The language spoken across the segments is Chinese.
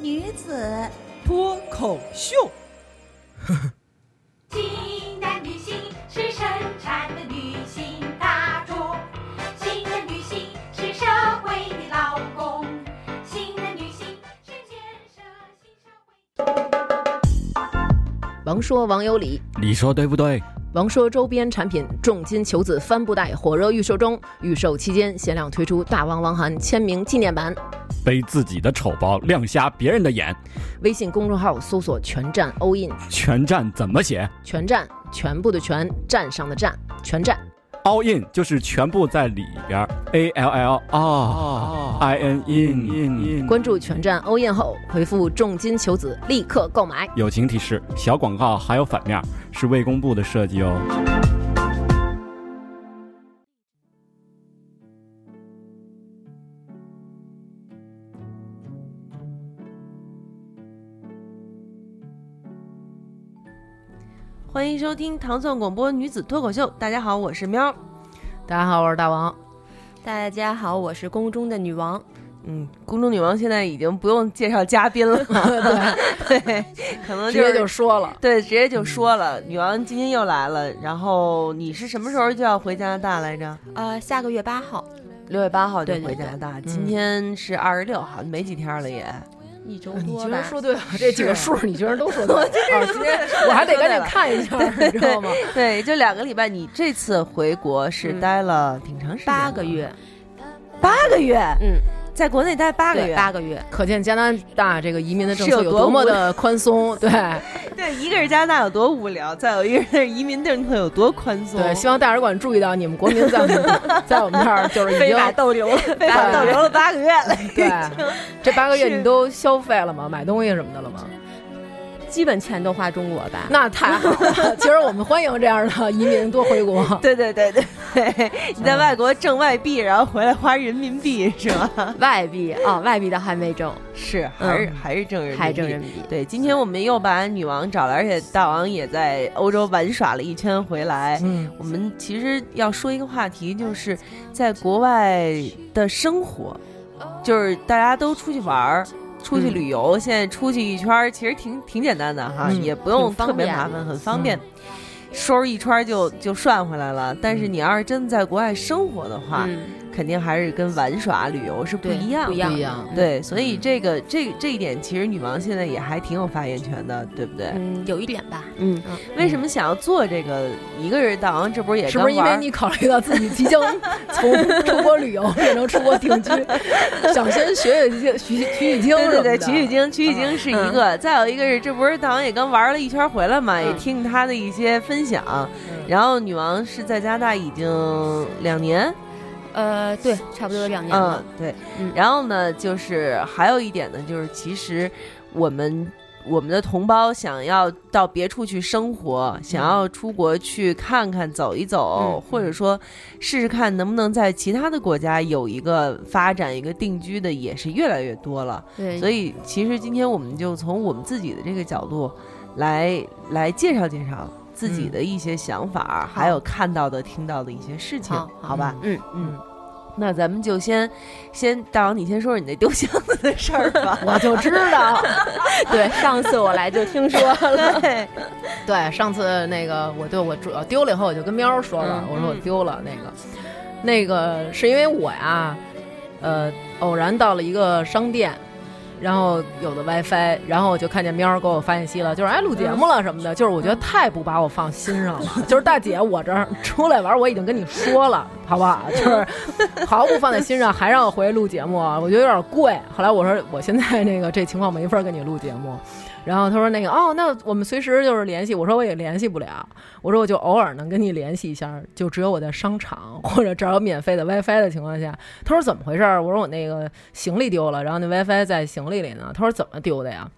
女子脱口秀。新的女性是生产的女性大众，新的女性是社会的劳工，新的女性是建设新社会。王说王有理，你说对不对？王说周边产品重金求子帆布袋火热预售中，预售期间限量推出大王王涵签名纪念版。背自己的丑包，亮瞎别人的眼。微信公众号搜索“全站 all in”，全站怎么写？全站，全部的全，站上的站，全站。all in 就是全部在里边，a l l r i n in in in。关注全站 all in 后，回复“重金求子”，立刻购买。友情提示：小广告还有反面，是未公布的设计哦。欢迎收听糖蒜广播女子脱口秀。大家好，我是喵。大家好，我是大王。大家好，我是宫中的女王。嗯，宫中女王现在已经不用介绍嘉宾了，对 对，可能直接就说了，对，直接就说了。女王今天又来了，然后你是什么时候就要回加拿大来着？呃，下个月八号，六月八号就回加拿大。今天是二十六号，没几天了也。一周你多吧居然。说对了，这几个数你居然都说对了。哦今天我还得赶紧看一下，你知道吗？对，就两个礼拜。你这次回国是嗯待了挺长时间，八个，月，八个月，嗯，在国内待八个，月，八个月。可见加拿大这个移民的政策有多么的宽松。对对，一个是加拿大有多无聊，再有一个是移民政策有多宽松。对，希望大使馆注意到，你们国民在我们 在我们这儿就是已经非法逗留了，非法逗留了八个月了。对这八个月你都消费了吗？买东西什么的了吗？基本钱都花中国吧。那太好了。其实我们欢迎这样的移民多回国。对对对对对，你在外国挣外币，然后回来花人民币是吧？外币啊、外币倒还没挣，是，还是、还是挣人民币，还挣人民币。对，今天我们又把女王找来，而且大王也在欧洲玩耍了一圈回来。嗯，我们其实要说一个话题，就是在国外的生活，就是大家都出去玩儿。出去嗯。旅游，现在出去一圈儿，其实挺挺简单的哈，嗯也不用特别麻烦，很方便，收拾一圈儿就就涮回来了。但是你要是真的在国外生活的话，嗯，肯定还是跟玩耍旅游是不，一样的。不一样，不一样对，所以这个这这一点，其实女王现在也还挺有发言权的，对不对？嗯，有一点吧。嗯嗯，为什么想要做这个一个人大王？这不是也是不是因为你考虑到自己即将从 出国旅游变成出国定居，想先学学取取取经对对对，什取取经，取取经是一个，再有一个是，这不是大王也刚玩了一圈回来嘛，也嗯听他的一些分享。然后女王是在加拿大已经两年，呃，对，差不多有两年嗯了。，对。嗯然后呢，就是还有一点呢，就是其实我们我们的同胞想要到别处去生活，想要出国去看看、走一走，嗯或者说试试看能不能在其他的国家有一个发展、一个定居的，也是越来越多了。对，所以，其实今天我们就从我们自己的这个角度来来介绍介绍自己的一些想法，还有看到的、听到的一些事情，好好吧？嗯嗯，那咱们就先先大王，你先说说你那丢箱子的事儿吧。我就知道。对，上次我来就听说了。对，对，上次那个我对我主要丢了以后，我就跟喵儿说了，嗯我说我丢了那个，那个是因为我呀，呃，偶然到了一个商店。然后有的 WiFi，然后我就看见喵儿给我发信息了，就是哎录节目了什么的，就是我觉得太不把我放心上了。就是大姐，我这儿出来玩，我已经跟你说了，好不好？就是毫不放在心上，还让我回去录节目，我觉得有点贵。后来我说我现在那个这情况没法跟你录节目。然后他说那个哦，那我们随时就是联系。我说我也联系不了，我说我就偶尔能跟你联系一下，就只有我在商场或者这儿有免费的 WiFi 的情况下。他说怎么回事？我说我那个行李丢了，然后那 WiFi 在行李里呢。他说怎么丢的呀？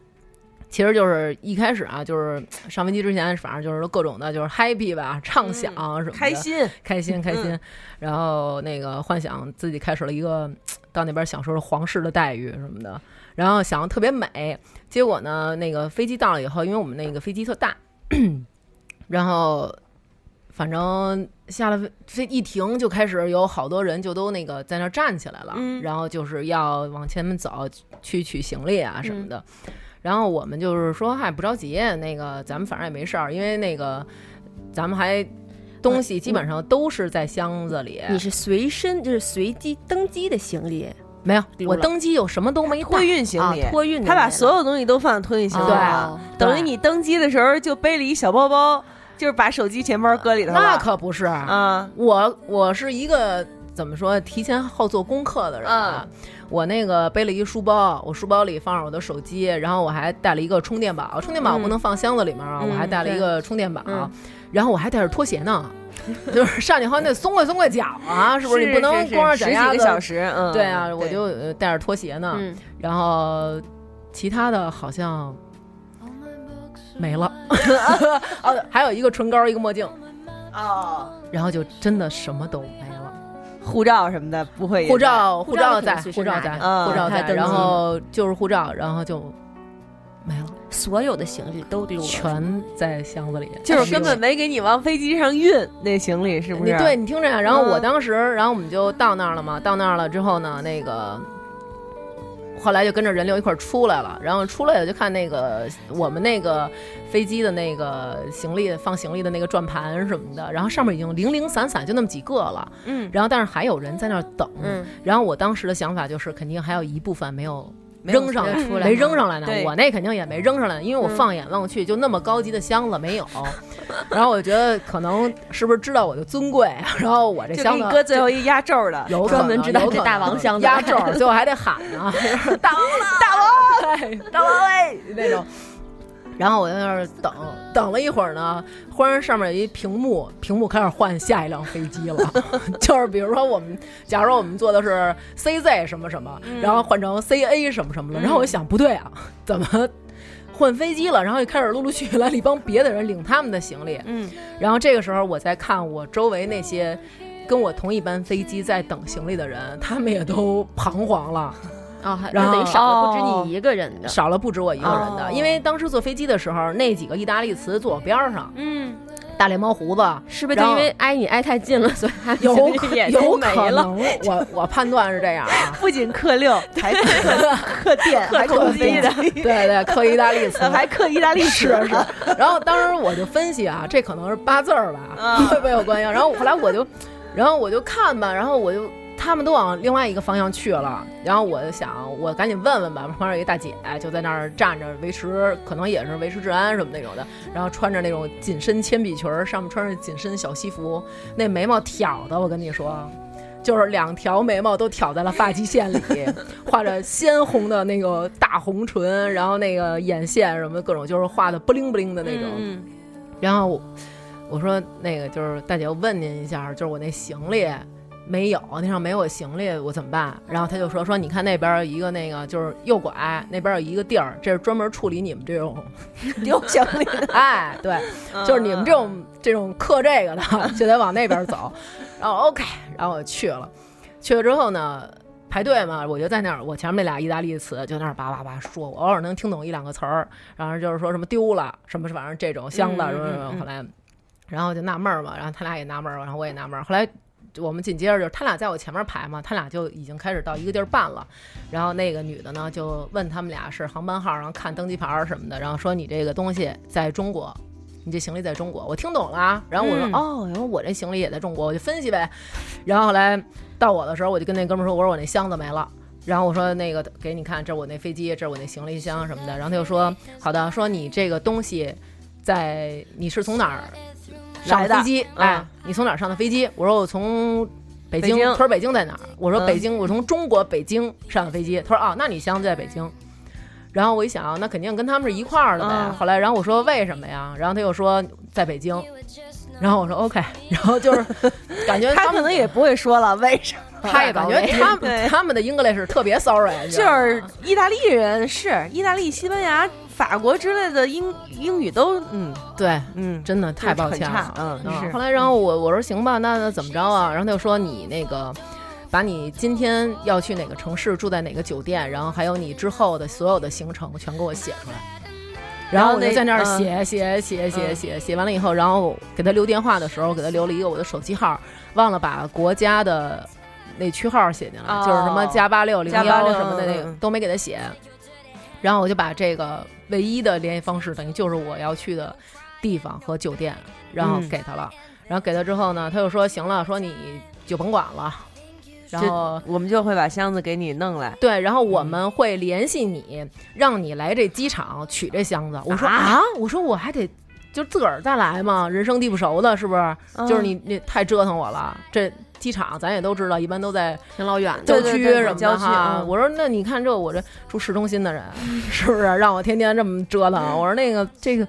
其实就是一开始啊，就是上飞机之前，反正就是各种的，就是 happy 吧，畅想什么的，开心，开心，开心。然后那个幻想自己开始了一个到那边享受皇室的待遇什么的，然后想的特别美。结果呢，那个飞机到了以后，因为我们那个飞机特大，然后反正下了飞一停就开始有好多人就都那个在那站起来了，然后就是要往前面走去取行李啊什么的。然后我们就是说，嗨，不着急，那个咱们反正也没事儿，因为那个咱们还东西基本上都是在箱子里。你是随身就是随机登机的行李？没有，我登机有什么都没带。托运行李，托运。他把所有东西都放在托运行李对，等于你登机的时候就背了一小包包，就是把手机、钱包搁里头。那可不是。啊，我我是一个怎么说提前好做功课的人啊。我那个背了一书包，我书包里放着我的手机，然后我还带了一个充电宝，充电宝不能放箱子里面啊，我还带了一个充电宝，然后我还带着拖鞋呢，就是上去后得松快松快脚啊，是不是？你不能光着脚十几个小时，嗯，对啊，我就带着拖鞋呢，然后其他的好像没了，哦，还有一个唇膏，一个墨镜，哦，然后就真的什么都没了。护照什么的不会，护照护照在，护照在，护照在，然后就是护照，然后就没了，所有的行李都丢了，全在箱子里，就是根本没给你往飞机上运那行李，是不是？你对你听着呀，然后我当时，然后我们就到那儿了嘛，到那儿了之后呢，那个。后来就跟着人流一块儿出来了，然后出来了就看那个我们那个飞机的那个行李放行李的那个转盘什么的，然后上面已经零零散散就那么几个了，嗯，然后但是还有人在那儿等，嗯，然后我当时的想法就是肯定还有一部分没有。扔上来，没扔上来呢。我那肯定也没扔上来，因为我放眼望去就那么高级的箱子没有。然后我觉得可能是不是知道我的尊贵，然后我这箱子搁最后一压轴的，有专门知道这大王箱子压轴，最后还得喊呢，大王，大王，大王哎那种。然后我在那儿等等了一会儿呢，忽然上面有一屏幕，屏幕开始换下一辆飞机了。就是比如说我们，假如说我们坐的是 CZ 什么什么，然后换成 CA 什么什么了。然后我想不对啊，怎么换飞机了？然后就开始陆陆续续来了一帮别的人领他们的行李。嗯，然后这个时候我在看我周围那些跟我同一班飞机在等行李的人，他们也都 彷徨了。啊，然后少了不止你一个人的，少了不止我一个人的，因为当时坐飞机的时候，那几个意大利词坐我边上，嗯，大脸猫胡子，是不是就因为挨你挨太近了，所以有有可能？我我判断是这样啊，不仅克六，还克克电，还克飞的，对对，克意大利词，还克意大利是是。然后当时我就分析啊，这可能是八字儿吧，会不会有关系？然后后来我就，然后我就看吧，然后我就。他们都往另外一个方向去了，然后我就想，我赶紧问问吧。旁边有一大姐就在那儿站着维持，可能也是维持治安什么那种的。然后穿着那种紧身铅笔裙，上面穿着紧身小西服，那眉毛挑的，我跟你说，就是两条眉毛都挑在了发际线里，画着鲜红的那个大红唇，然后那个眼线什么各种，就是画的不灵不灵的那种。然后我说那个就是大姐，我问您一下，就是我那行李。没有，那上没有行李，我怎么办？然后他就说说，你看那边一个那个就是右拐，那边有一个地儿，这是专门处理你们这种 丢行李的。哎，对，就是你们这种这种刻这个的，就得往那边走。然后 OK，然后我去了，去了之后呢，排队嘛，我就在那儿，我前面那俩意大利词就那儿叭叭叭说，我偶尔能听懂一两个词儿，然后就是说什么丢了，什么反正这种箱子什么什么。后来，然后就纳闷嘛，然后他俩也纳闷，然后我也纳闷。后来。我们紧接着就是他俩在我前面排嘛，他俩就已经开始到一个地儿办了，然后那个女的呢就问他们俩是航班号，然后看登机牌什么的，然后说你这个东西在中国，你这行李在中国，我听懂了，然后我说哦，然后我这行李也在中国，我就分析呗，然后后来到我的时候，我就跟那哥们说，我说我那箱子没了，然后我说那个给你看，这是我那飞机，这是我那行李箱什么的，然后他就说好的，说你这个东西在你是从哪儿？上飞机，哎，你从哪儿上的飞机？我说我从北京。他说北京在哪儿？我说嗯北京，我从中国北京上的飞机。他说哦，那你箱子在北京。然后我一想，那肯定跟他们是一块儿的呗。嗯后来，然后我说为什么呀？然后他又说在北京。然后我说 OK，然后就是 感觉们他可能也不会说了为什么。他也感觉他们他们的 English 特别 sorry，就是意大利人是意大利、西班牙、法国之类的英英语都嗯对，嗯真的太抱歉了。差嗯是后来，然后我我说行吧，那那怎么着啊？然后他就说你那个。把你今天要去哪个城市，住在哪个酒店，然后还有你之后的所有的行程全给我写出来。然后我就在那儿嗯写写写写写写完了以后，然后给他留电话的时候，给他留了一个我的手机号，忘了把国家的那区号写进来，哦就是什么加八六零加86幺什么的那个都没给他写。然后我就把这个唯一的联系方式，等于就是我要去的地方和酒店，然后嗯给他了。然后给他之后呢，他又说行了，说你就甭管了。然后我们就会把箱子给你弄来。对，然后我们会联系你，让你来这机场取这箱子。我说啊啊，我说我还得就自个儿再来嘛？人生地不熟的，是不是？嗯就是你你太折腾我了。这机场咱也都知道，一般都在挺老远的。郊区什么郊区的哈。嗯我说那你看这我这住市中心的人，是不是让我天天这么折腾？我说那个这个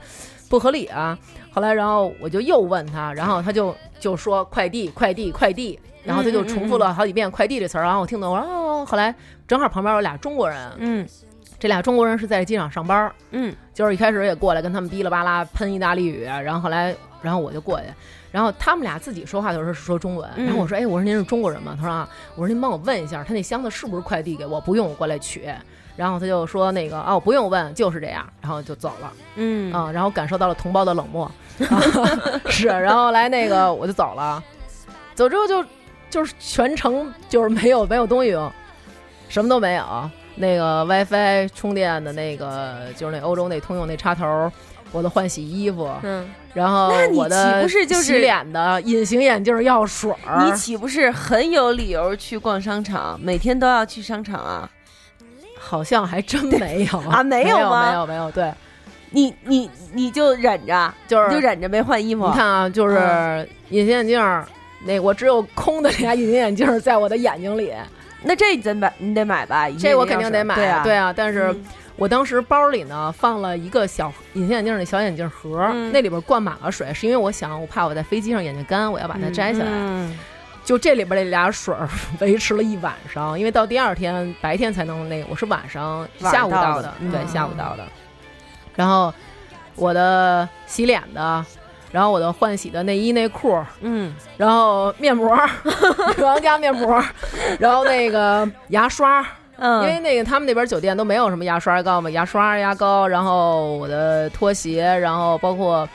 不合理啊。后来然后我就又问他，然后他就就说快递快递快递，然后他就重复了好几遍快递这词儿，然后我听懂，我说哦，后来正好旁边有俩中国人，嗯这俩中国人是在机场上班儿，嗯就是一开始也过来跟他们哔啦吧啦喷意大利语，然后后来，然后我就过去，然后他们俩自己说话的时候是说中文，嗯然后我说，哎，我说您是中国人吗？他说啊，我说您帮我问一下，他那箱子是不是快递给我？不用我过来取。然后他就说那个哦，不用问，就是这样，然后就走了嗯啊、然后感受到了同胞的冷漠，啊、是，然后来那个我就走了，走之后就就是全程就是没有没有东西用，什么都没有，那个 WiFi 充电的那个就是那欧洲那通用那插头，我的换洗衣服，嗯，然后我的岂不是就是洗脸的隐形眼镜药水儿，你岂不是很有理由去逛商场？每天都要去商场啊？好像还真没有啊没没有吗没有没有，对，你你你就忍着，就是你就忍着没换衣服。你看啊，就是嗯隐形眼镜儿，那我只有空的俩隐形眼镜儿在我的眼睛里，那这你得买，你得买吧？这我肯定得买，对啊，对啊，但是。嗯我当时包里呢放了一个小隐形眼镜儿那小眼镜盒，嗯那里边灌满了水，是因为我想我怕我在飞机上眼睛干，我要把它摘下来。嗯就这里边这俩水儿维持了一晚上，因为到第二天白天才能那个，我是晚上下午到的，到的嗯对，下午到的。然后我的洗脸的，然后我的换洗的内衣内裤，嗯然后面膜，女王家面膜，然后那个牙刷，嗯，因为那个他们那边酒店都没有什么牙刷、牙膏嘛，牙刷、牙膏，然后我的拖鞋，然后包括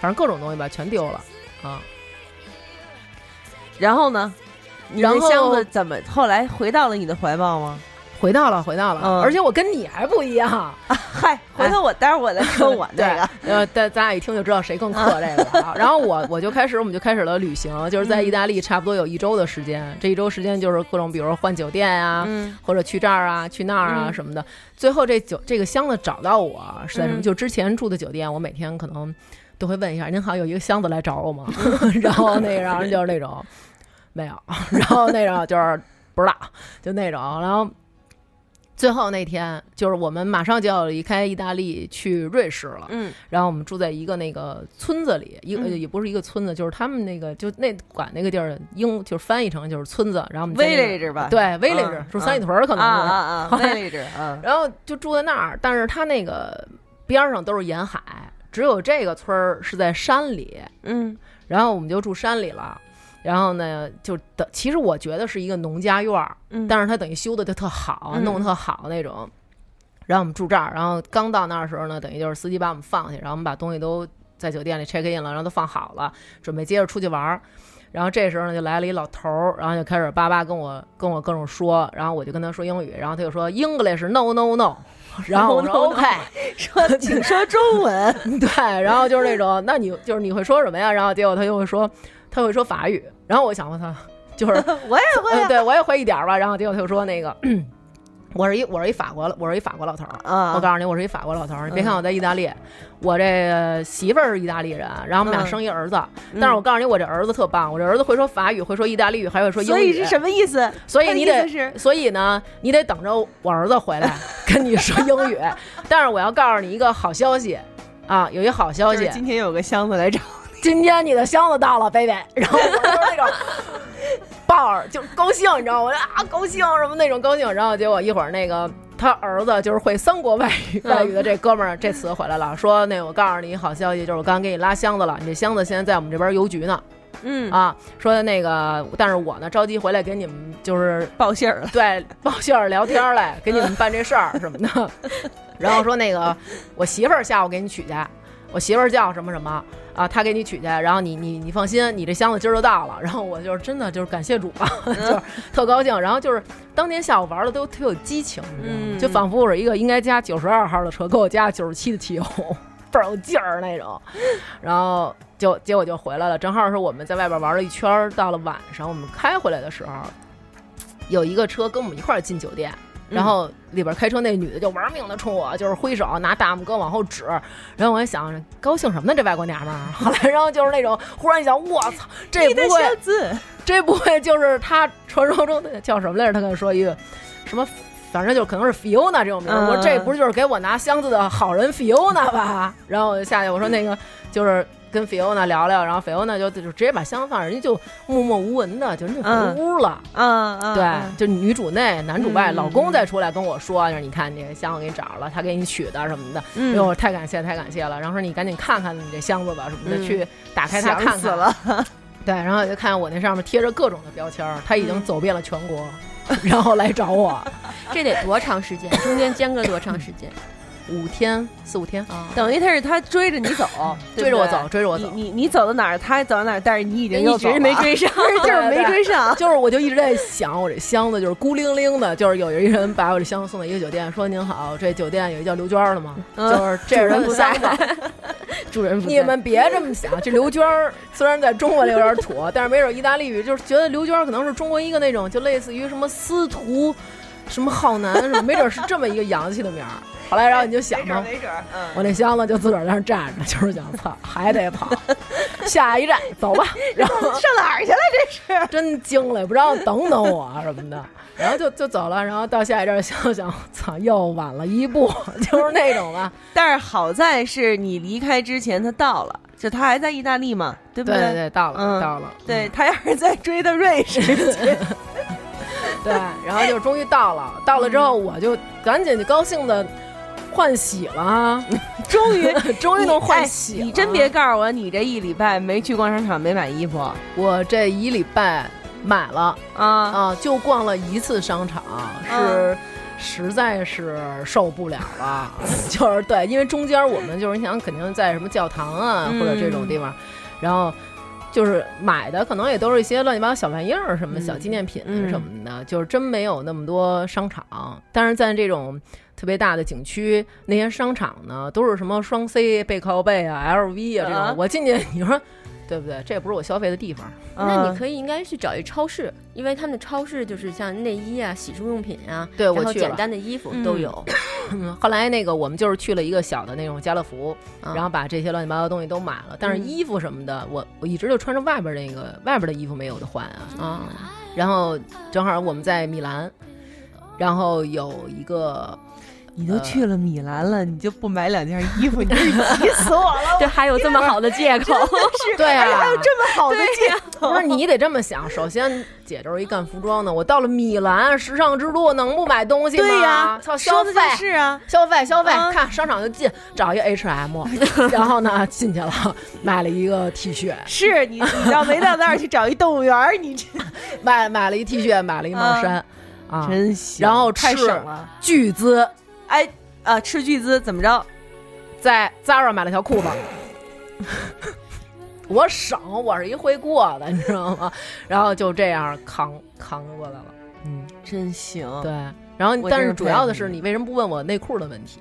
反正各种东西吧，全丢了啊。然后呢？你然后的箱子怎么后来回到了你的怀抱吗？回到了，回到了，嗯而且我跟你还不一样。嗨，回头我待会儿我再说我那个。呃，但咱俩一听就知道谁更 克这个了啊。然后我我就开始，我们就开始了旅行，就是在意大利差不多有一周的时间。这一周时间就是各种，比如说换酒店呀、嗯或者去这儿啊、去那儿啊嗯什么的。最后这酒这个箱子找到我是在什么？嗯就之前住的酒店，我每天可能都会问一下：“您好，有一个箱子来找我吗？” 然后那个，然后就是那种没有，然后那种就是不知道，就那种，然后。最后那天，就是我们马上就要离开意大利去瑞士了，嗯。然后我们住在一个那个村子里，一个、嗯。也不是一个村子，就是他们那个就那管那个地儿英就是翻译成就是村子，然后我们，village 吧，对 village 嗯。住三里屯儿可能是，啊啊，village，嗯。然后就住在那儿，但是他那个边儿上都是沿海，只有这个村儿是在山里，嗯。然后我们就住山里了。然后呢，就等，其实我觉得是一个农家院儿，嗯，但是它等于修的就特好，嗯弄得特好那种。然后我们住这儿，然后刚到那儿的时候呢，等于就是司机把我们放下，然后我们把东西都在酒店里 check in 了，然后都放好了，准备接着出去玩儿。然后这时候呢，就来了一老头儿，然后就开始叭叭跟我跟我各种说，然后我就跟他说英语，然后他就说 English no no no，然后我说 OK，说请说中文，对，然后就是那种，那你就是你会说什么呀？然后结果他就会说他会说法语，然后我想问他，就是 我也会对我也会一点儿吧。然后结果他就说那个，我是一我是一法国我是一法国老头儿，啊我告诉你，我是一法国老头儿。你别看嗯我在意大利，我这媳妇儿是意大利人，然后我们俩嗯生一儿子。但是我告诉你，我这儿子特棒，我这儿子会说法语，会说意大利语，还会说英语。所以是什么意思？所以你得所以呢，你得等着我儿子回来 跟你说英语。但是我要告诉你一个好消息啊，有一好消息就是，今天有个箱子来找，今天你的箱子到了，baby。然后我就是那种 抱儿就高兴，你知道吗？我就啊高兴什么那种高兴。然后结果一会儿那个他儿子就是会三国外语外语的这哥们儿这次回来了，说那我告诉你一好消息，就是我刚给你拉箱子了，你这箱子现在在我们这边邮局呢。嗯，啊，说那个，但是我呢着急回来给你们就是报信儿了，对报信儿聊天儿来，给你们办这事儿什么的。然后说那个我媳妇儿下午给你取去，我媳妇儿叫什么什么啊，他给你取去，然后你你你放心，你这箱子今儿就到了。然后我就是真的就是感谢主吧，就是特高兴。然后就是当天下午玩的都特有激情，就仿佛我是一个应该加九十二号的车，给我加九十七的汽油。倍儿有劲儿那种，然后就结果就回来了，正好是我们在外边玩了一圈，到了晚上我们开回来的时候，有一个车跟我们一块儿进酒店，然后里边开车那女的就玩命的冲我就是挥手拿大拇哥往后指，然后我还想高兴什么呢这外国娘们儿，后来然后就是那种忽然一想我操，这不会这不会就是他传说中的叫什么来着？他跟我说一个什么，反正就可能是 Fiona 这种名我说这不是就是给我拿箱子的好人 Fiona 吧？然后我就下去，我说那个就是跟 Fiona 聊聊，然后 Fiona 就就直接把箱子放，人家就默默无闻的就人家回屋了。嗯嗯，对嗯，就女主内男主外，嗯老公再出来跟我说，就是你看你这箱子给你找着了，他给你取的什么的，嗯哎呦太感谢太感谢了。然后说你赶紧看看你这箱子吧什么的，嗯去打开它看看。死了，对，然后就看我那上面贴着各种的标签儿，他已经嗯走遍了全国，然后来找我，这得多长时间？中间间隔多长时间？五天四五天，啊，等于他是他追着你走，对不对追着我走，追着我走。你你你走到哪儿，他走到哪儿，但是你已经又一直没追上。就是没追上。就是我就一直在想，我这箱子就是孤零零的，就是有一人把我这箱子送到一个酒店，说您好，这酒店有一叫刘娟儿的吗？嗯就是这人的箱子。主人不在你们别这么想，这刘娟儿虽然在中文里有点土，但是没准意大利语就是觉得刘娟儿可能是中国一个那种就类似于什么司徒、什么浩南什么，没准是这么一个洋气的名儿。后来然后你就想吧，没准儿，嗯，我那箱子就自个儿在那儿站着，就是想操，还得跑，下一站走吧。然后上哪儿去了？这是 真惊了，也不知道等等我什么的，然后就就走了。然后到下一站想想，操，又晚了一步，就是那种吧。但是好在是你离开之前他到了，就他还在意大利嘛，对不对对对，到了、嗯到了，对他要是在追的瑞士去，对，然后就终于到了，到了之后我就赶紧就高兴的换洗了啊，终于 终于能换哎洗了、你真别告诉我，你这一礼拜没去逛商场，没买衣服。我这一礼拜买了。啊？啊，就逛了一次商场，是。实在是受不了了，就是对，因为中间我们就是你想肯定在什么教堂啊、嗯。或者这种地方，然后就是买的可能也都是一些乱七八糟小玩意儿，什么嗯小纪念品嗯。什么的，就是真没有那么多商场。但是在这种特别大的景区，那些商场呢都是什么双 C 背靠背啊、LV 啊这种，啊我进去你说对不对？这也不是我消费的地方。那你可以应该去找一超市，因为他们的超市就是像内衣啊、洗漱用品啊，对我去了然后简单的衣服嗯都有。嗯，后来那个我们就是去了一个小的那种家乐福，啊然后把这些乱七八糟的东西都买了。但是嗯衣服什么的，我我一直就穿着外边那个外边的衣服没有的换啊。啊，然后正好我们在米兰，然后有一个你都去了米兰了，你就不买两件衣服，你是急 死我了！这还有这么好的借口？是对啊还有这么好的借口，不是你得这么想，首先姐就是一干服装的，我到了米兰时尚之都，能不买东西吗？对呀，操，消费是啊。消费消费，啊看商场就进，找一个 H&M，然后呢进去了，买了一个 T 恤，是你，你要没到那儿去找一动物园儿？你这买买了一 T 恤，买了一毛衫，啊，真行然后太吃省了。巨资，哎啊，斥巨资怎么着？在 Zara 买了条裤子。我省，我是一会过的，你知道吗？然后就这样扛扛过来了。嗯，真行。对。然后，但是主要的是，你为什么不问我内裤的问题？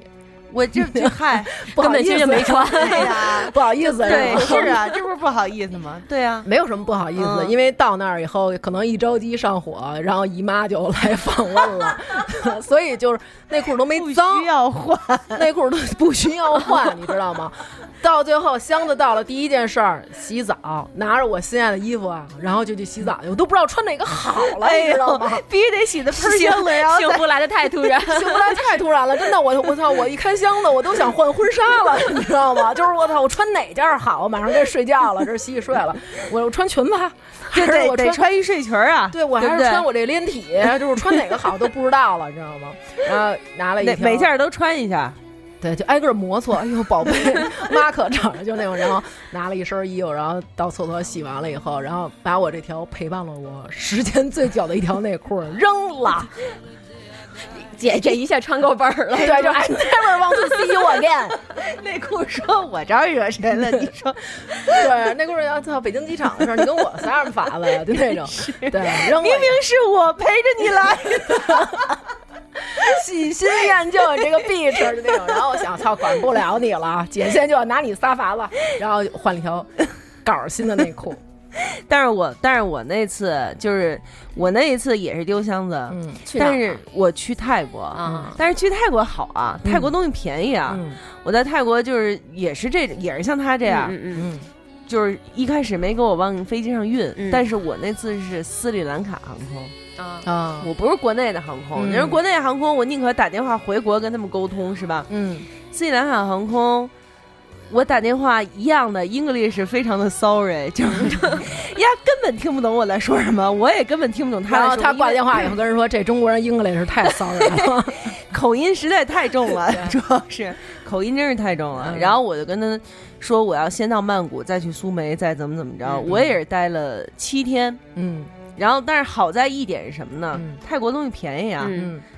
我这这嗨，不好意思根本就没穿。对 呀，不好意思，对，吧是啊，这不是不好意思吗？对啊，没有什么不好意思，嗯因为到那儿以后，可能一着急上火，然后姨妈就来访问了，所以就是内裤都没不脏需，要换。内裤都不需要换，你知道吗？到最后，箱子到了，第一件事儿洗澡，拿着我心爱的衣服啊，然后就去洗澡去，我都不知道穿哪个好了，哎你知道吗？，必须得洗的喷香的，然后再 幸福来的太突然，幸福来太突然了，真的，我我操！我一开箱子，我都想换婚纱了，你知道吗？就是我操，我穿哪件儿好？马上该睡觉了，这洗洗睡了，我我穿裙子，还是我穿？得穿一睡裙儿啊。对，我还是穿我这连体，就是穿哪个好都不知道了，你知道吗？然后拿了一每每件儿都穿一下。对，就挨个摩搓，哎呦，宝贝，妈可长了就那种，然后拿了一身衣服，然后到厕所洗完了以后，然后把我这条陪伴了我时间最久的一条内裤扔了，姐这一下穿够本儿了。对，就 I never want to see you again。内裤说：“我招惹谁了？”你说 对，那故事要到北京机场的时候，你跟我撒什么法子呀？就那种，对，扔了明明是我陪着你来的。喜新厌旧这个 bitch 就那种，然后我想，操，管不了你了，姐现在就要拿你撒法子，然后换了一条稿新的内裤，但是我但是我那次就是我那一次也是丢箱子，但是我去泰国啊，但是去泰国好啊，泰国东西便宜啊。嗯。我在泰国就是也是这也是像他这样，嗯嗯嗯就是一开始没给我往飞机上运，嗯但是我那次是斯里兰卡航空，嗯啊，啊，我不是国内的航空。嗯你说国内航空，我宁可打电话回国跟他们沟通，是吧？嗯斯里兰卡航空。我打电话一样的 English 非常的 sorry，就是呀根本听不懂我在说什么，我也根本听不懂他然后。他挂电话以后跟人说，这中国人 English 太 sorry 了，口音实在太重了，主要是口音真是太重了。嗯然后我就跟他说，我要先到曼谷，再去苏梅，再怎么怎么着。嗯我也是待了七天，嗯然后但是好在一点是什么呢？嗯泰国东西便宜啊，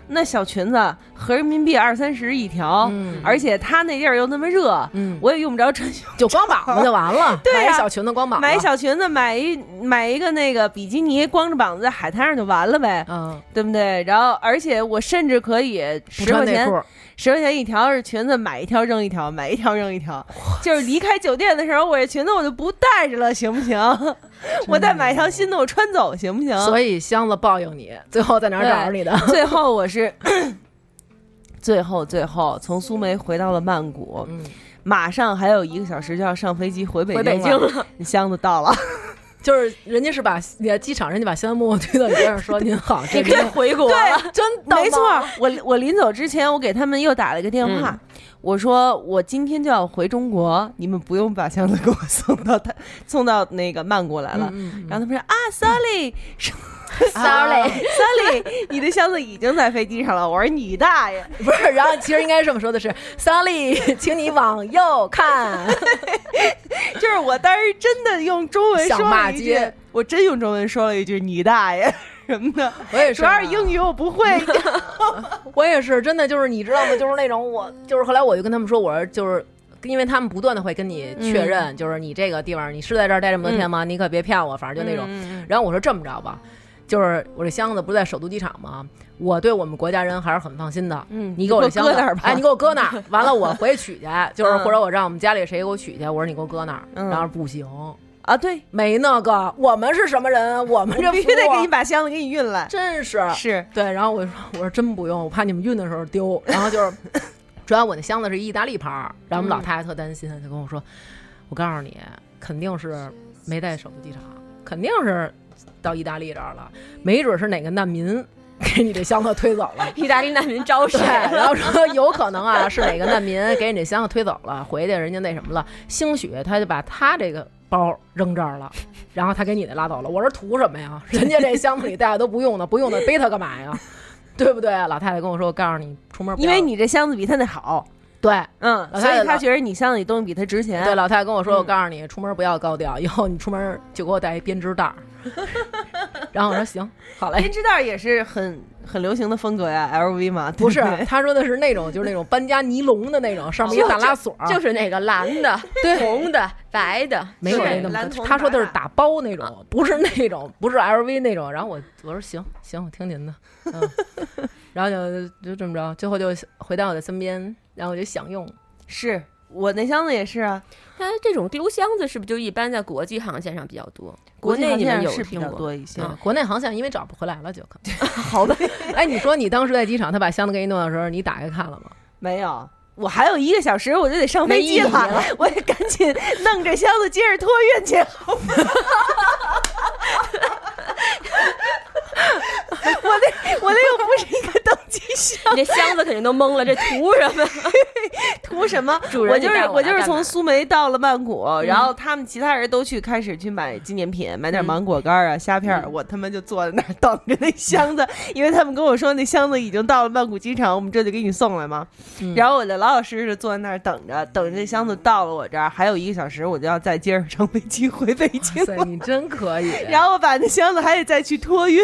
那小裙子合人民币二三十一条，嗯而且他那地儿又那么热，嗯，我也用不着穿袖。就光膀子就完了，对呀买一小裙子光膀子，买小裙子，买一买一个那个比基尼，光着膀子在海滩上就完了呗，嗯，对不对？然后，而且我甚至可以十块钱十块钱一条是裙子，买一条扔一条，买一条扔一条。就是离开酒店的时候，我这裙子我就不带着了，行不行？我再买一条新的，我穿走行不行？所以箱子报应你，最后在哪儿找着你的？最后我是，最后最后从苏梅回到了曼谷，嗯，马上还有一个小时就要上飞机回北回北京了。了，箱子到了，就是人家是把你在机场，人家把箱子默默推到你边上说：“您好，这你可以边回国了。对，真的吗没错。我我临走之前，我给他们又打了一个电话，我说我今天就要回中国，你们不用把箱子给我送到他送到那个曼谷来了。嗯嗯然后他们说啊 Sorry Sally，你的箱子已经在飞机上了。我说你大爷！不是，然后其实应该这么说的是，Sorry，请你往右看。就是我当时真的用中文说了一句街，我真用中文说了一句你大爷什么的。”我也主要是英语我不会，我也是，真的就是你知道吗？就是那种我，就是后来我就跟他们说，我说就是。因为他们不断的会跟你确认，就是你这个地方你是在这儿待这么多天吗？你可别骗我，反正就那种。嗯然后我说这么着吧，就是我这箱子不是在首都机场吗？我对我们国家人还是很放心的。嗯你给我这箱子你给我搁那儿，完了我回去取去，就是嗯或者我让我们家里谁给我取去，我说你给我搁那儿，嗯然后不行，啊，对，没那个，我们是什么人？我们这我必须得给你把箱子给你运来。真是是，对，然后我就说我说真不用，我怕你们运的时候丢，然后就是。主要我那箱子是意大利牌儿，然后我们老太太特担心，就跟我说：“我告诉你，肯定是没在首都机场，肯定是到意大利这儿了，没准是哪个难民给你这箱子推走了。”意大利难民招谁，然后说有可能啊是哪个难民给你这箱子推走了，回去人家那什么了，兴许他就把他这个包扔这儿了，然后他给你的拉走了。我说图什么呀？人家这箱子里带的都不用的，不用的背它干嘛呀？对不对？老太太跟我说，我告诉你，出门因为你这箱子比他那好，对嗯，老太太老所以他觉得你箱子里东西比他值钱。对，老太太跟我说，嗯我告诉你，出门不要高调，以后你出门就给我带一编织袋儿。然后我说行，好嘞编。织袋也是很很流行的风格呀，LV 嘛，对不是，他说的是那种，就是那种搬家尼龙的那种，上面一大拉锁，就是那个蓝的、红的、白的，没有那那么蓝他说的是打包那种，不是那种，不是 LV 那种。然后我我说行行，我听您的，嗯，然后就就这么着，最后就回到我的身边，然后我就享用。是我那箱子也是啊，它这种丢箱子是不是就一般在国际航线上比较多？国内你们有是比较听过？多一些。嗯，国内航线因为找不回来了，就可能。好吧，哎，你说你当时在机场，他把箱子给你弄的时候，你打开看了吗？没有，我还有一个小时我就得上飞机了我得赶紧弄这箱子接着托运去？我那我那又不是一个登机箱，你这箱子肯定都懵了，这图什么？图什么？主人我就是我我就是从苏梅到了曼谷，然后他们其他人都去开始去买纪念品，买点嗯芒果干啊、虾片我他妈就坐在那儿等着那箱子，因为他们跟我说那箱子已经到了曼谷机场，我们这就给你送来嘛。嗯然后我就老老实实的坐在那儿等着，等着这箱子到了我这儿，还有一个小时我就要再接着乘飞机回北京。你真可以。然后我把那箱子还得再去托运。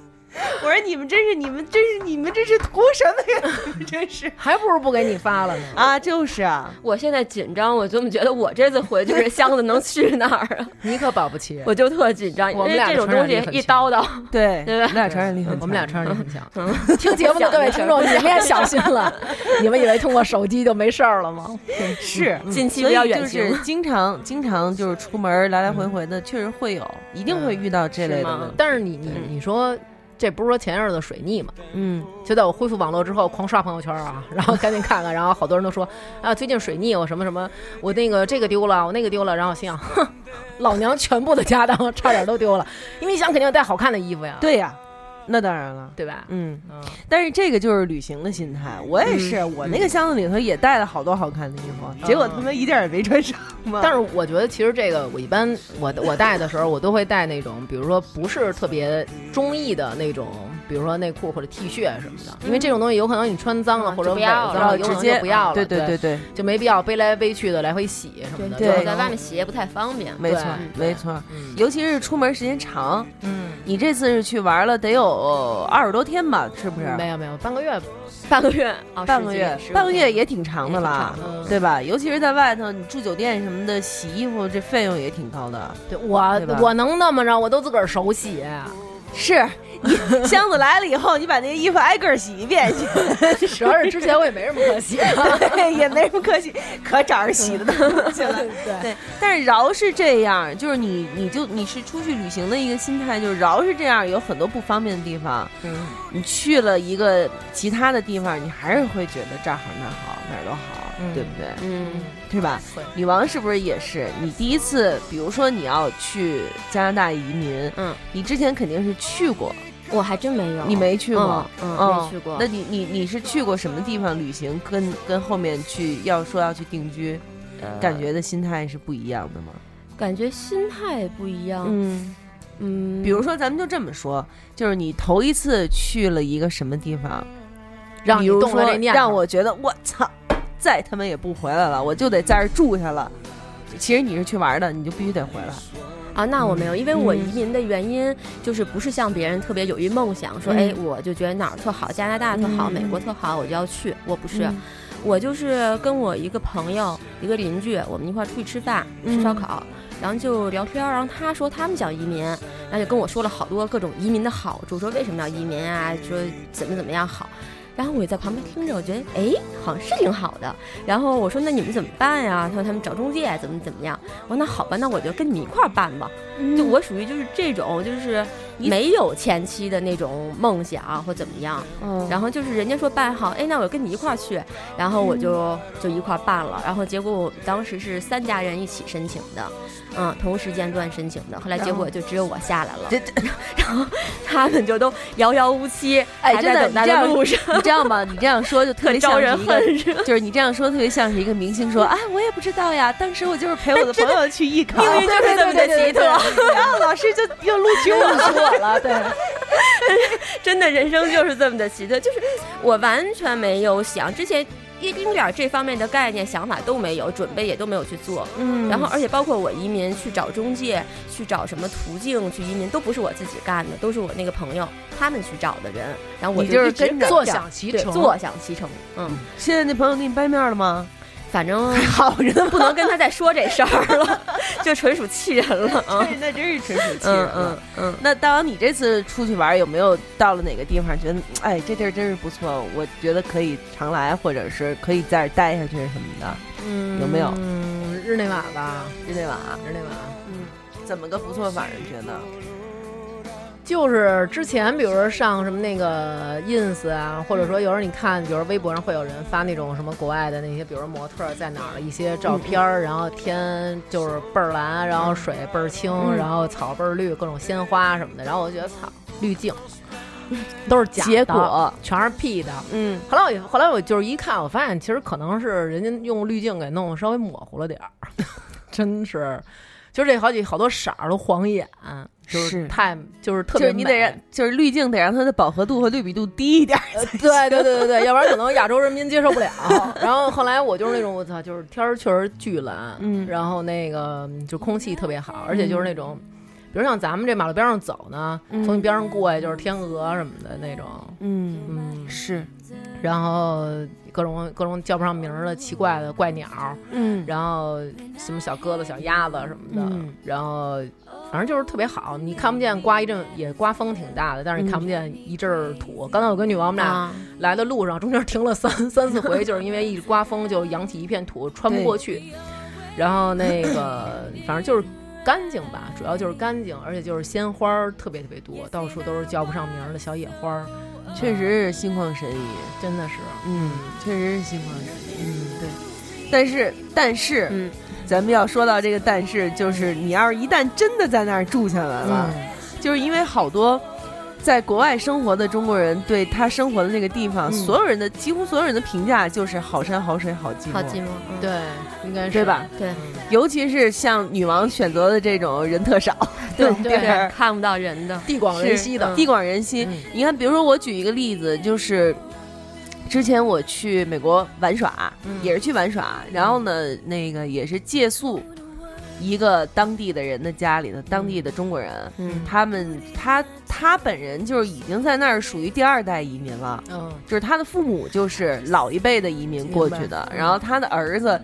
我说你们真是你们真是你们这是图什么呀？你们真是 还不如不给你发了呢。啊，就是啊，我现在紧张，我怎么觉得我这次回去这箱子能去哪儿啊？你可保不齐。我就特紧张，因我们俩这种东西的传染力很一叨叨，对，对吧我们俩传染力很强，我们俩传染力很强。嗯听节目的各位听众，你们也小心了。你们以为通过手机就没事儿了吗？是近期所以不要远就是行。经常经常就是出门来来回回的，确实会有，一定会遇到这类是吗的问题。但是你你嗯你说，这不是说前日子水逆嘛？嗯，就在我恢复网络之后，狂刷朋友圈啊，然后赶紧看看，然后好多人都说啊，最近水逆，我什么什么，我那个这个丢了，我那个丢了，然后我心想，哼，老娘全部的家当差点都丢了，因为你想肯定要带好看的衣服呀，对呀，那当然了。对吧？嗯，嗯，但是这个就是旅行的心态，我也是，我那个箱子里头也带了好多好看的衣服，结果他妈一件也没穿上嘛。但是我觉得其实这个我一般我我带的时候，我都会带那种，比如说不是特别中意的那种，比如说内裤或者 T 恤什么的，因为这种东西有可能你穿脏了嗯或者不要了脏了，有可能直接就不要了，对。对对对，就没必要背来背去的来回洗什么的，对在外面洗也不太方便。没错没错，嗯。尤其是出门时间长，嗯，你这次是去玩了得有二十多天吧，是不是？没有没有半个月，半个月啊，半个月半个月也挺长的了也挺长，的对吧？尤其是在外头，你住酒店什么的，洗衣服这费用也挺高的。对我对我能那么着，我都自个儿手洗，是你 箱子来了以后，你把那些衣服挨个儿洗一遍去，主要是之前我也没什么可洗的，也没什么可洗，可找着洗的东西了。对对，但是饶是这样，就是你，你就你是出去旅行的一个心态，就是饶是这样，有很多不方便的地方，嗯，你去了一个其他的地方，你还是会觉得这儿好那儿好哪儿都好，嗯对不对？嗯，对吧会？女王是不是也是？你第一次，比如说你要去加拿大移民，嗯，你之前肯定是去过，我还真没有，你没去过，嗯没去过那你你你是去过什么地方旅行？跟跟后面去要说要去定居，呃感觉的心态是不一样的吗？感觉心态不一样。嗯，嗯，比如说咱们就这么说，就是你头一次去了一个什么地方，让你比如念，让我觉得我操，再他妈也不回来了，我就得在这儿住下了。其实你是去玩的，你就必须得回来。啊，那我没有，因为我嗯移民的原因就是不是像别人特别有一梦想，说嗯哎，我就觉得哪儿特好，加拿大特好，嗯美国特好，我就要去。我不是，嗯我就是跟我一个朋友，一个邻居，我们一块儿出去吃饭，吃烧嗯烤，然后就聊天儿，然后他说他们想移民，然后就跟我说了好多各种移民的好处，说为什么要移民啊，说怎么怎么样好。然后我也在旁边听着，我觉得哎，好像是挺好的。然后我说那你们怎么办呀？他说他们找中介怎么怎么样。我说那好吧，那我就跟你们一块儿办吧。就我属于就是这种，就是没有前期的那种梦想或怎么样。嗯然后就是人家说办好，哎，那我跟你一块儿去，然后我就就一块儿办了。然后结果我们当时是三家人一起申请的，嗯，同时间段申请的。后来结果就只有我下来了，这 然后他们就都遥遥无期，哎，真的，还在等待你这样的路上，你这样吧，你这样说就特别招人像是一个？就是你这样说特别像是一个明星说，哎，我也不知道呀，当时我就是陪我的朋友去艺考，命运就是这么的奇特，然后老师就又录取我了。对，真的人生就是这么的奇特，就是我完全没有想之前一丁点儿这方面的概念想法都没有，准备也都没有去做。嗯然后，而且包括我移民去找中介，去找什么途径去移民，都不是我自己干的，都是我那个朋友他们去找的人。然后我你就是跟着坐享其成，坐享其成。嗯，现在那朋友给你掰面了吗？反正好着呢，不能跟他再说这事儿了，就纯属气人了啊！那真是纯属气人嗯了嗯嗯，那大王，你这次出去玩有没有到了哪个地方觉得，哎，这地儿真是不错，我觉得可以常来，或者是可以在这儿待下去什么的？嗯有没有嗯，日内瓦吧，日内瓦，日内瓦。嗯，怎么个不错法？你觉得？就是之前，比如说上什么那个 ins 啊，或者说有时候你看，比如说微博上会有人发那种什么国外的那些，比如说模特儿在哪儿的一些照片儿，然后天就是倍儿蓝，然后水倍儿清，嗯然后草倍儿绿，各种鲜花什么的，然后我就觉得操，滤镜。都是假的，结果全是 P 的。嗯，后来我后来我就是一看，我发现其实可能是人家用滤镜给弄稍微模糊了点儿，真是，就这好几好多色儿都晃眼，就是是太就是特别就是你得让，就是滤镜得让它的饱和度和对比度低一点对对对对对，要不然可能亚洲人民接受不了。然后后来我就是那种我操，就是天儿确实巨蓝，嗯然后那个就空气特别好，而且就是那种。比如像咱们这马路边上走呢，嗯从你边上过去就是天鹅什么的那种，嗯，嗯，是，然后各种各种叫不上名儿的奇怪的怪鸟，嗯，然后什么小鸽子、小鸭子什么的，嗯然后反正就是特别好。你看不见刮一阵也刮风挺大的，但是你看不见一阵儿土。刚才我跟女王我们俩啊，来的路上，中间停了三 三四回，就是因为一刮风就扬起一片土，穿不过去。然后那个反正就是干净吧，主要就是干净，而且就是鲜花儿特别特别多，到处都是叫不上名儿的小野花儿，确实是心旷神怡。真的是。嗯，确实是心旷神怡。嗯，对。但是，但是，嗯，咱们要说到这个，但是就是你要是一旦真的在那儿住下来了，嗯就是因为好多在国外生活的中国人对他生活的那个地方，嗯。所有人的几乎所有人的评价就是好山好水好寂寞，好寂寞，嗯。对，应该是。对吧？对。尤其是像女王选择的这种人特少，对对对，看不到人的，地广人稀的。地广人稀。嗯。你看，比如说我举一个例子，就是之前我去美国玩耍，嗯。也是去玩耍，然后呢，那个也是借宿一个当地的人的家里的当地的中国人，嗯他们他他本人就是已经在那儿属于第二代移民了。嗯就是他的父母就是老一辈的移民过去的然后他的儿子，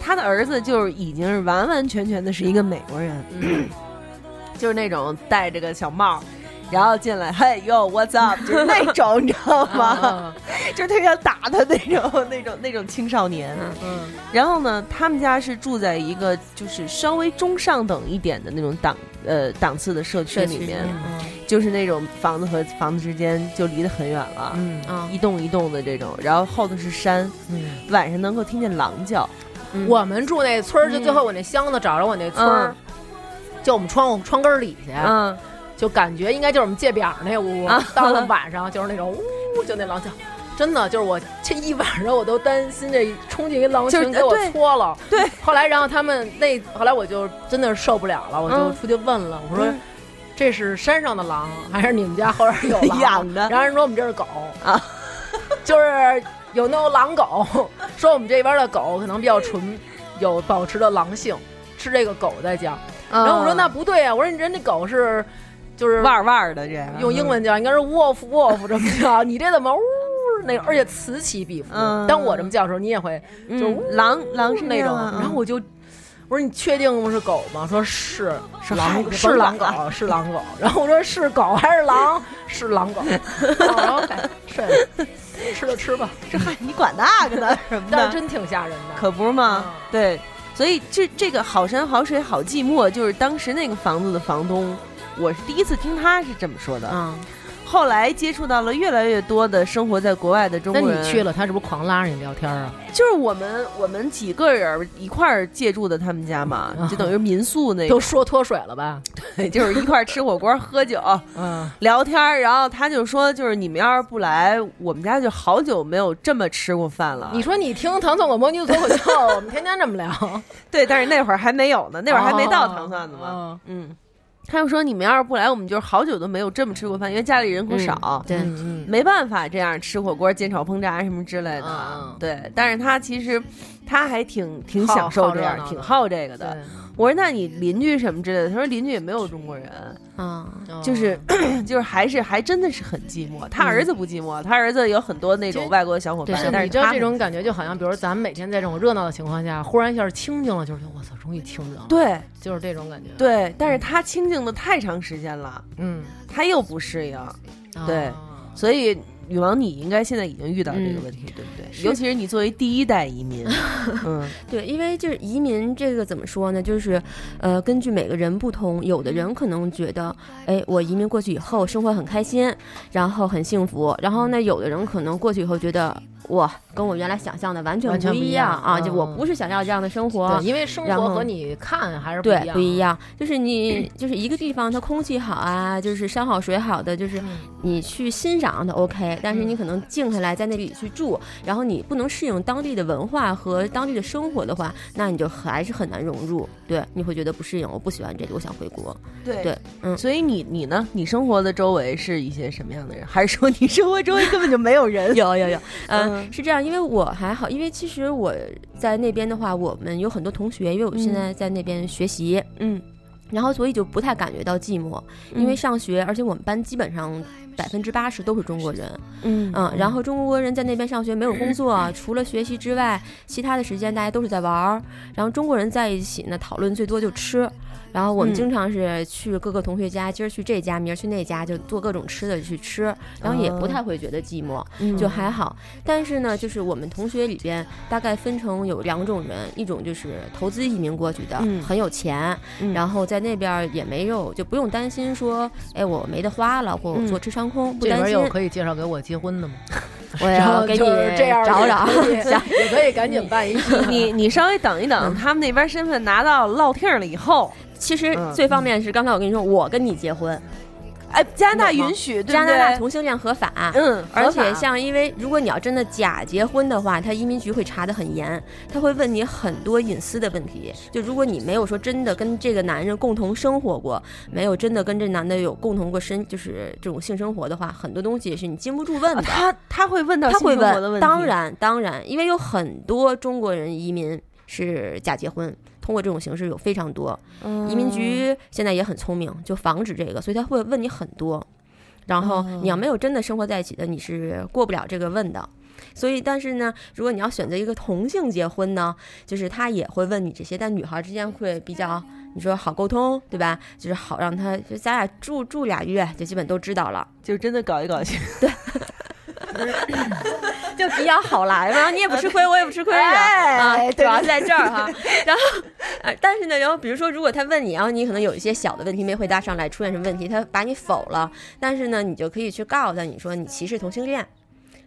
他的儿子就是已经是完完全全的是一个美国人，嗯 就是那种戴着个小帽。然后进来，嘿哟，What's up？就是那种，你知道吗？啊 就是特别想打他那种、那种、那种青少年。嗯然后呢，他们家是住在一个就是稍微中上等一点的那种档呃档次的社区里面，嗯就是那种房子和房子之间就离得很远了，嗯啊一栋一栋的这种，然后后头是山，嗯。晚上能够听见狼叫。我们住那村儿，就嗯最后我那箱子找着我那村儿，就我们窗户窗根儿底下，嗯，就感觉应该就是我们界边儿那屋。啊。到了晚上就是那种呜，就那狼叫。真的就是我这一晚上我都担心这冲进一狼群给我对。搓了。对，后来然后他们那后来我就真的是受不了了，我就嗯出去问了，我说嗯。这是山上的狼还是你们家后边有狼？养的。然后人说我们这是狗。啊，就是有那种狼狗，说我们这边的狗可能比较纯，有保持的狼性，吃这个狗在叫。然后我说那不对啊，我说你人家狗是就是腕儿腕的这样用英文叫，应该是 wolf wolf 这么叫，你这怎么呜那个，而且此起彼伏。嗯当我这么叫的时候，你也会嗯就是狼狼是那种。然后我就我说你确定是狗吗？说是是狼是狼狗是狼狗。然后我说是狗还是狼？是狼狗。然后是吃就吃吧，这嗨，你管那个呢什么的，但是真挺吓人的。可不是吗？嗯对，所以这这个好山好水好寂寞，就是当时那个房子的房东，我是第一次听他是这么说的。嗯，后来接触到了越来越多的生活在国外的中那国人，你去了，他是不是狂拉着你聊天啊？就是我们我们几个人一块儿借住的他们家嘛，就等于民宿那都个，说脱水了吧？对，就是一块儿吃火锅、喝酒、嗯，聊天儿。然后他就说，就是你们要是不来，我们家就好久没有这么吃过饭了。你说你听糖蒜广播，你就脱口秀，我们天天这么聊，对，但是那会儿还没有呢，那会儿还没到糖蒜呢嘛。哦嗯，他又说你们要是不来，我们就是好久都没有这么吃过饭，因为家里人口少。对，没办法这样吃火锅、煎炒烹炸什么之类的，对。但是他其实他还挺挺享受这样，挺好这个的。我说那你邻居什么之类的，他说邻居也没有中国人，啊，就是 就是还是还真的是很寂寞。他儿子不寂寞，他儿子有很多那种外国的小伙伴，，但是他你知道这种感觉就好像，比如咱们每天在这种热闹的情况下，忽然一下清静了，就是我操，终于清静了，，对。就是这种感觉。，对，但是他清静的太长时间了，嗯，他又不适应，对啊所以。女王，你应该现在已经遇到这个嗯问题，对不对？尤其是你作为第一代移民，嗯，对，因为就是移民这个怎么说呢？就是，呃，根据每个人不同，有的人可能觉得，哎，我移民过去以后生活很开心，然后很幸福，然后呢，有的人可能过去以后觉得，哇，跟我原来想象的完全不一样啊！就我嗯不是想要这样的生活对，，因为生活和你看还是不对一，样，不一。样。就是你，就是一个地方，它空气好啊，就是山好水好的，就是嗯你去欣赏它 OK，但是嗯你可能静下来在那里去住，然后你不能适应当地的文化和当地的生活的话，那你就还是很难融入。对，你会觉得不适应，我不喜欢这里，我想回国。对对嗯所以你你呢？你生活的周围是一些什么样的人？还是说你生活周围根本就没有人？有 有有，嗯、嗯是这样，因为我还好，因为其实我在那边的话，我们有很多同学，因为我现在在那边学习，嗯，然后所以就不太感觉到寂寞，因为上学，而且我们班基本上百分之八十都是中国人，嗯嗯，然后中国人在那边上学没有工作，除了学习之外，其他的时间大家都是在玩儿。然后中国人在一起呢，讨论最多就吃。然后我们嗯经常是去各个同学家，今儿去这家，明儿去那家，就做各种吃的去吃，然后也不哦太会觉得寂寞，嗯就还好。但是呢，就是我们同学里边大概分成有两种人，一种就是投资移民过去的，嗯很有钱，嗯然后在那边儿也没有就不用担心说，哎，我没得花了，或者坐吃山空，不担心这边有。可以介绍给我结婚的吗？我然后要给你这样找找，也可以 也可以赶紧办一批。你你稍微等一嗯等，他们那边身份拿到落听了以后，其实嗯最方便是刚才我跟你说，我跟你结婚，哎，加拿大允许，对加拿大同性恋合法。嗯，而且像，因为如果你要真的假结婚的话，他移民局会查得很严，他会问你很多隐私的问题。就如果你没有说真的跟这个男人共同生活过，没有真的跟这男的有共同过身，就是这种性生活的话，很多东西是你禁不住问的。啊他他会问到他会性生活的问题，当然当然，因为有很多中国人移民是假结婚，通过这种形式有非常多。嗯移民局现在也很聪明，就防止这个，所以他会问你很多。然后哦你要没有真的生活在一起的，你是过不了这个问的。所以，但是呢，如果你要选择一个同性结婚呢，就是他也会问你这些，但女孩之间会比较，你说好沟通，对吧？就是好让他，就咱俩住住俩月，就基本都知道了。就真的搞一搞去，就比较好来嘛，你也不吃亏，我也不吃亏的、哎啊，主要在这儿哈。然后，呃，但是呢，然后比如说，如果他问你，然后你可能有一些小的问题没回答上来，出现什么问题，他把你否了，但是呢，你就可以去告诉他，你说你歧视同性恋。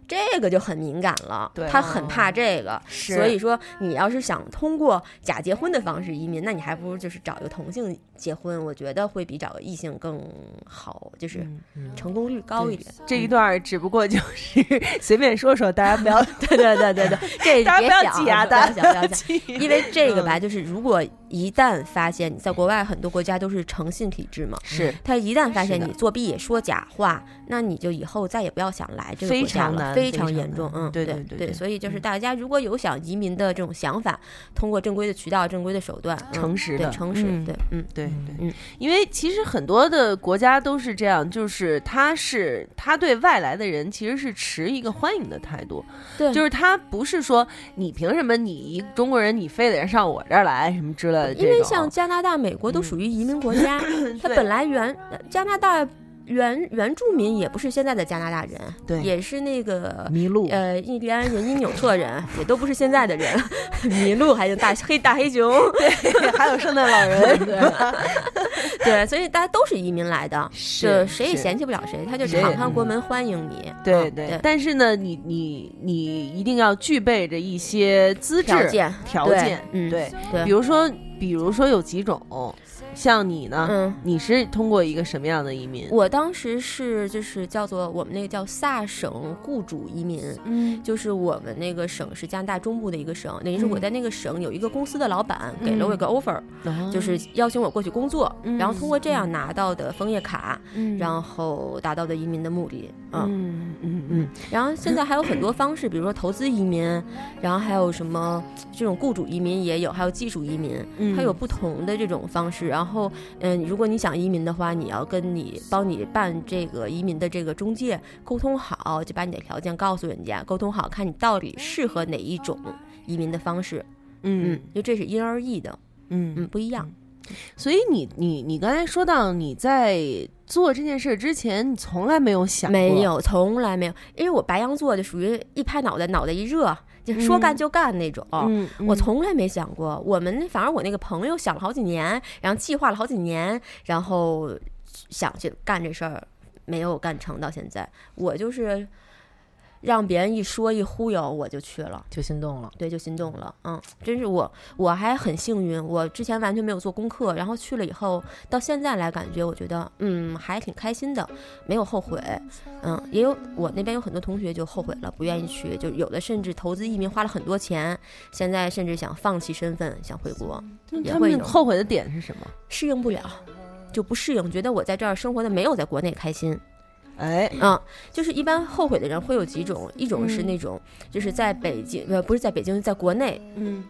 这个就很敏感了，对他很怕这个，所以说你要是想通过假结婚的方式移民，那你还不如就是找一个同性结婚，我觉得会比找个异性更好，就是嗯成功率高一点。这一段只不过就是 随便说说，大家不要对对对对对，这大家别想不要记啊，大家想不要想，因为这个吧，就是如果一旦发现你在国外很多国家都是诚信体制嘛，是。他一旦发现你作弊说假话，那你就以后再也不要想来这个非国家了，常难非非常常严重。嗯，对对对对对所以就是嗯大家如果有想移民的这种想法，通过正规的渠道、正规的手段，嗯诚实的。对诚实，嗯。对，嗯，对对，嗯。因为其实很多的国家都是这样，就是他是他对外来的人其实是持一个欢迎的态度，对，就是他不是说你凭什么你一中国人你非得上我这儿来什么之类的，因为像加拿大、美国都嗯属于移民国家，它对。本来原呃加拿大原原住民也不是现在的加拿大人，对。也是那个麋鹿呃印第安人、因纽特人，也都不是现在的人。麋鹿还有大黑大黑熊，对，还有圣诞老人，对，所以大家都是移民来的，是就谁也嫌弃不了谁，他就敞开国门欢迎你。对嗯对，但是呢，你你你一定要具备着一些资质条件。条件，嗯对，对。比如说比如说有几种，像你呢，嗯。你是通过一个什么样的移民？我当时是就是叫做我们那个叫萨省雇主移民，嗯就是我们那个省是加拿大中部的一个省，等于是我嗯在那个省有一个公司的老板给了我一个 offer，、就是邀请我过去工作，嗯然后通过这样拿到的枫叶卡，嗯然后达到的移民的目的。嗯，嗯嗯嗯，然后现在还有很多方式，比如说投资移民，然后还有什么这种雇主移民也有，还有技术移民，嗯它有不同的这种方式。然后，嗯，如果你想移民的话，你要跟你帮你办这个移民的这个中介沟通好，就把你的条件告诉人家，沟通好，看你到底适合哪一种移民的方式。嗯，嗯因为这是因人而异的，嗯嗯，不一样。所以你你你刚才说到你在做这件事之前，你从来没有想过没有，从来没有，因为我白羊座就属于一拍脑袋，脑袋一热，就说干就干那种。嗯，我从来没想过，我们那反正我那个朋友想了好几年，然后计划了好几年，然后想去干这事儿，没有干成到现在。我就是让别人一说一忽悠，我就去了。就心动了。对，就心动了，嗯，真是我，我还很幸运，我之前完全没有做功课，然后去了以后，到现在来感觉，我觉得，嗯，还挺开心的，没有后悔，嗯，也有我那边有很多同学就后悔了，不愿意去，就有的甚至投资移民花了很多钱，现在甚至想放弃身份，想回国，也他们会后悔的点是什么？适应不了，就不适应，觉得我在这儿生活的没有在国内开心，哎，嗯，就是一般后悔的人会有几种，一种是嗯。那种就是在北京，呃，不是在北京，在国内嗯。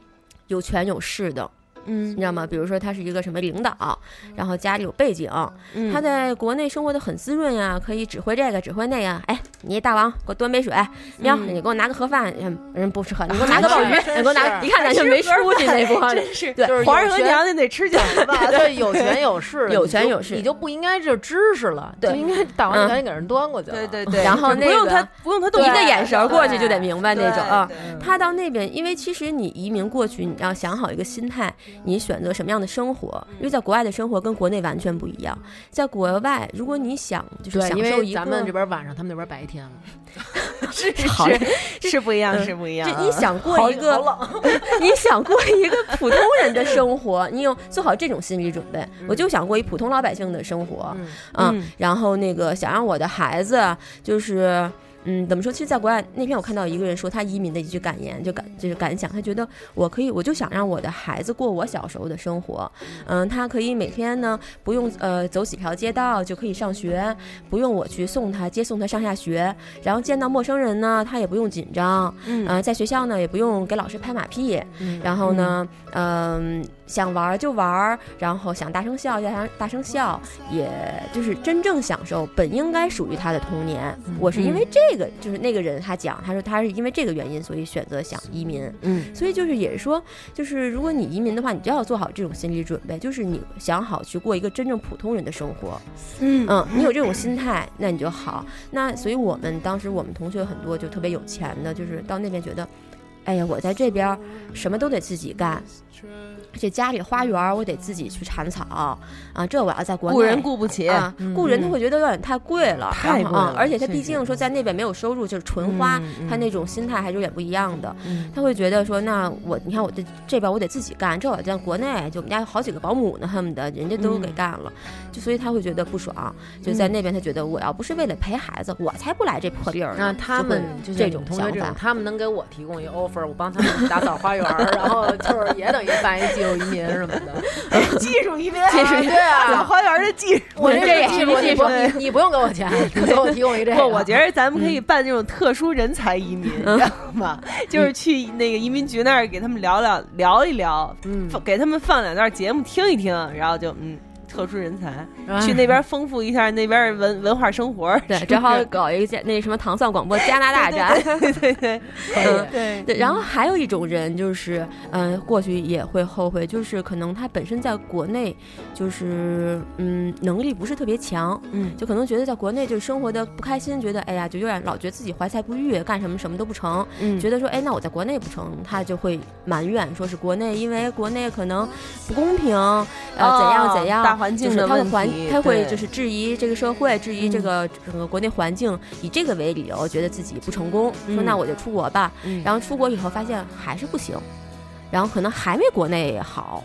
有权有势的。嗯你知道吗？比如说他是一个什么领导，然后家里有背景，嗯他在国内生活的很滋润呀，可以指挥这个指挥那个。哎，你大王给我端杯水，喵，嗯你给我拿个盒饭，嗯人不吃盒，你给我拿个鲍鱼，你给我拿，是一看咱就没出息那波。真是对就是皇上和娘娘得吃饺子吧？对，有权有势，有权有势你就不应该就是知识了，对就应该大王嗯赶紧给人端过去了。对对对，然后那个不用他不用他动一个眼神过去就得明白那种啊。他到那边，因为其实你移民过去，你要想好一个心态，你选择什么样的生活，因为在国外的生活跟国内完全不一样。在国外，如果你想就是享受一个，咱们这边晚上，他们那边白天了。是好是是不一样，嗯是不一样你想过 一个，你想过一个普通人的生活，你有做好这种心理准备。我就想过一普通老百姓的生活，嗯然后那个想让我的孩子就是。嗯，怎么说？其实，在国外那天我看到一个人说他移民的一句感言，就感就是感想，他觉得我可以，我就想让我的孩子过我小时候的生活。嗯，他可以每天呢不用呃走几条街道就可以上学，不用我去送他接送他上下学，然后见到陌生人呢他也不用紧张，嗯呃，在学校呢也不用给老师拍马屁，嗯然后呢，嗯、想玩就玩，然后想大声笑就大声大声笑，也就是真正享受本应该属于他的童年。我是因为这个，就是那个人他讲，他说他是因为这个原因，所以选择想移民。嗯所以就是也是说，就是如果你移民的话，你就要做好这种心理准备，就是你想好去过一个真正普通人的生活。嗯嗯，你有这种心态，那你就好。那所以我们当时我们同学很多就特别有钱的，就是到那边觉得，哎呀，我在这边什么都得自己干，这家里花园儿我得自己去铲草啊，这我要在国内雇人雇不起，啊，雇人他会觉得有点太贵了，太贵了啊，而且他毕竟说在那边没有收入，就是纯花，嗯他那种心态还是有点不一样的。嗯他会觉得说，那我你看我这这边我得自己干，这我在国内就我们家有好几个保姆呢，恨不得人家都给嗯干了，就所以他会觉得不爽。就在那边，他觉得我要不是为了陪孩子，我才不来这破地儿呢。那他们就这种想法这种，他们能给我提供一个 offer，我帮他们打扫花园，然后就是也等于办一 技术移民什么的。技术移民，技术对啊老花园的技术。我这这也是技术，技术你你不用给我钱，你给我提供一这个。不，我觉得咱们可以办这种特殊人才移民，你知道吗？就是去那个移民局那儿给他们聊聊聊一聊，嗯给他们放两段节目听一听，然后就嗯。特殊人才哎去那边丰富一下那边文文化生活，对，是不正好搞一个那什么唐蒜广播加拿大站。对对对嗯 对对，然后还有一种人就是，嗯、过去也会后悔，就是可能他本身在国内，就是嗯，能力不是特别强，嗯就可能觉得在国内就是生活的不开心，觉得哎呀，就有点老觉得自己怀才不遇，干什么什么都不成，嗯觉得说哎，那我在国内不成，他就会埋怨，说是国内因为国内可能不公平，呃，怎样怎样，大环境的问就是他会环题，他会就是质疑这个社会，质疑这个整个国内环境，以这个为理由，觉得自己不成功，说嗯那我就出国吧。嗯然后出国以后发现还是不行，然后可能还没国内好，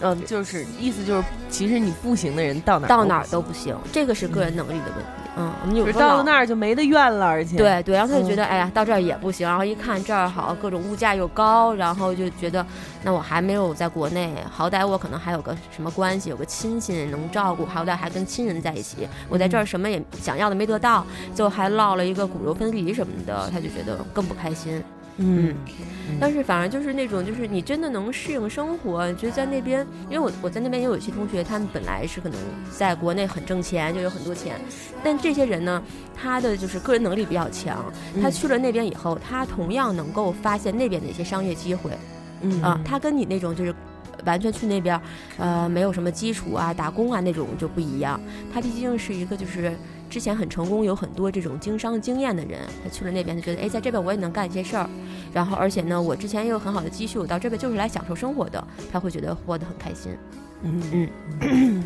嗯，就是意思就是，其实你不行的人到哪儿到哪儿都不行，这个是个人能力的问题。嗯，我们有时候到了那儿就没得怨了，而且对对，然后他就觉嗯得，哎呀，到这儿也不行，然后一看这儿好，各种物价又高，然后就觉得，那我还没有在国内，好歹我可能还有个什么关系，有个亲戚能照顾，好歹还跟亲人在一起。我在这儿什么也想要的没得到，最后还落了一个骨肉分离什么的，他就觉得更不开心。嗯。但是反而就是那种，就是你真的能适应生活，觉得在那边，因为我我在那边也有一些同学，他们本来是可能在国内很挣钱，就有很多钱，但这些人呢，他的就是个人能力比较强，他去了那边以后，他同样能够发现那边的一些商业机会。嗯。啊，他跟你那种就是。完全去那边，呃，没有什么基础啊，打工啊那种就不一样。他毕竟是一个就是之前很成功，有很多这种经商经验的人，他去了那边就觉得，哎，在这边我也能干一些事儿，然后而且呢，我之前也有很好的积蓄，我到这边就是来享受生活的，他会觉得活得很开心。嗯嗯，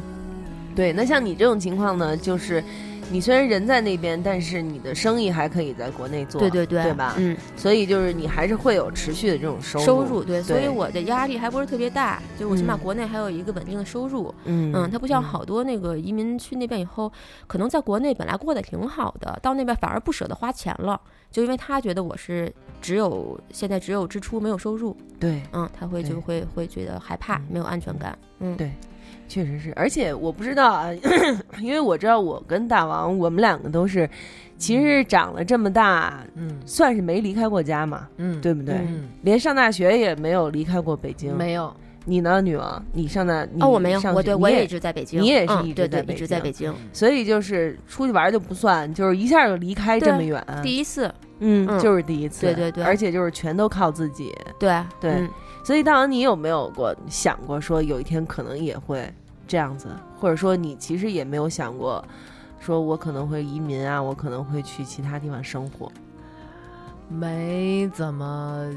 对。那像你这种情况呢，就是你虽然人在那边，但是你的生意还可以在国内做，对对对，对吧？嗯，所以就是你还是会有持续的这种收入，收入对，所以我的压力还不是特别大，就我起码嗯。国内还有一个稳定的收入。嗯。嗯，它不像好多那个移民去那边以后，可能在国内本来过得挺好的，到那边反而不舍得花钱了，就因为他觉得我是只有现在只有支出没有收入，对。嗯，他会就会会觉得害怕，嗯没有安全感，嗯，对确实是，而且我不知道啊，因为我知道我跟大王，我们两个都是，其实长了这么大，嗯。算是没离开过家嘛，嗯，对不对？嗯，连上大学也没有离开过北京。没有，你呢，女王？你上大你哦，我没有，上我对我也一直在北京，你也是嗯一直在一直在京北京，所以就是出去玩就不算，就是一下就离开这么远，第一次，嗯，嗯。就是第一次，对对对。而且就是全都靠自己。对。对嗯所以大王，你有没有过想过说有一天可能也会这样子，或者说你其实也没有想过，说我可能会移民啊，我可能会去其他地方生活。没怎么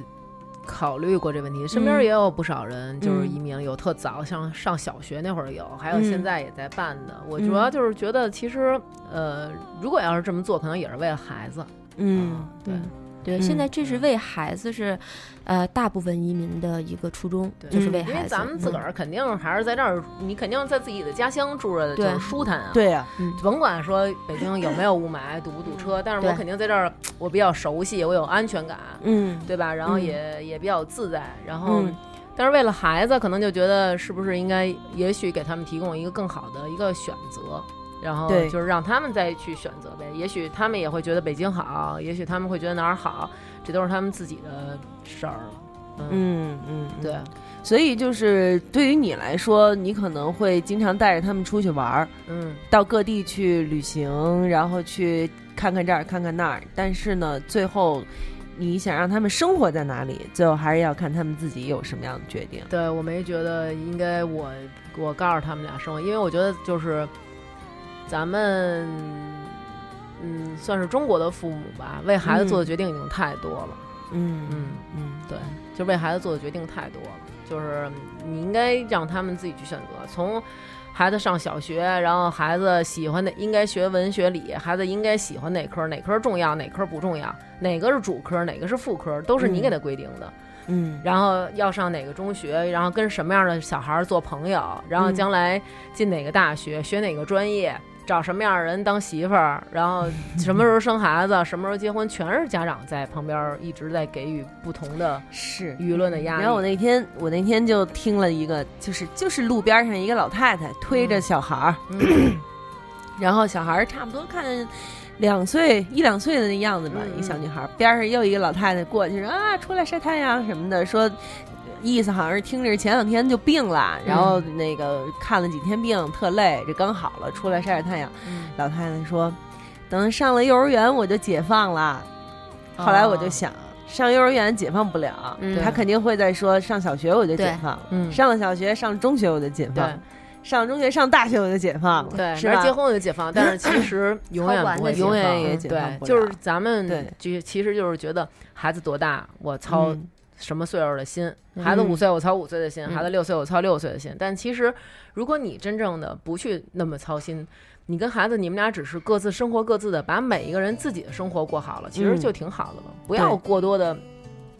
考虑过这问题。身边嗯也有不少人就是嗯移民了，有特早，像上小学那会儿有，还有嗯现在也在办的。我主要就是觉得，其实呃，如果要是这么做，可能也是为了孩子。嗯，对对，嗯现在这是为孩子是，呃，大部分移民的一个初衷，对就是为孩子因为。咱们自个儿肯定还是在这儿，你肯定在自己的家乡住着就是舒坦啊。对呀、甭管说北京有没有雾霾、堵不堵车，但是我肯定在这儿，我比较熟悉，我有安全感，嗯对吧？然后嗯也、也比较自在，然后。嗯但是为了孩子，可能就觉得是不是应该，也许给他们提供一个更好的一个选择，然后对就是让他们再去选择呗。也许他们也会觉得北京好，也许他们会觉得哪儿好，这都是他们自己的事儿了。嗯，嗯嗯，对，所以就是对于你来说，你可能会经常带着他们出去玩儿，嗯，到各地去旅行，然后去看看这儿看看那儿。但是呢，最后你想让他们生活在哪里，最后还是要看他们自己有什么样的决定。对我没觉得应该我我告诉他们俩生活，因为我觉得就是咱们嗯算是中国的父母吧，为孩子做的决定已经太多了。嗯嗯嗯，对，就为孩子做的决定太多了，就是你应该让他们自己去选择。从孩子上小学，然后孩子喜欢的应该学文学理，孩子应该喜欢哪科，哪科重要，哪科不重要，哪个是主科，哪个是副科，都是你给他规定的。嗯然后要上哪个中学，然后跟什么样的小孩儿做朋友，然后嗯将来进哪个大学，学哪个专业，找什么样的人当媳妇儿，然后什么时候生孩子，什么时候结婚，全是家长在旁边儿一直在给予不同的是。舆论的压力。然后我那天我那天就听了一个，就是就是路边上一个老太太推着小孩儿，嗯 然后小孩儿差不多看两岁一两岁的那样子吧，嗯一个小女孩儿，边上又一个老太太过去说啊，出来晒太阳什么的，说意思好像是听着前两天就病了，然后那个看了几天病，特累，这刚好了，出来晒晒太阳。嗯老太太说，等上了幼儿园我就解放了。后来我就想。上幼儿园解放不了，嗯他肯定会再说上小学我就解放了，嗯上了小学上中学我就解放对了，上中学上大学我就解放了，对，是吧？结婚我就解放，但是其 实永远不会，永远也嗯解放不，了就是咱们对就其实就是觉得孩子多大，我操嗯什么岁数的心，孩子五岁我操五岁的心，嗯孩子六岁我操六岁的心。但其实，如果你真正的不去那么操心，你跟孩子你们俩只是各自生活各自的，把每一个人自己的生活过好了，其实嗯就挺好的了。不要过多的，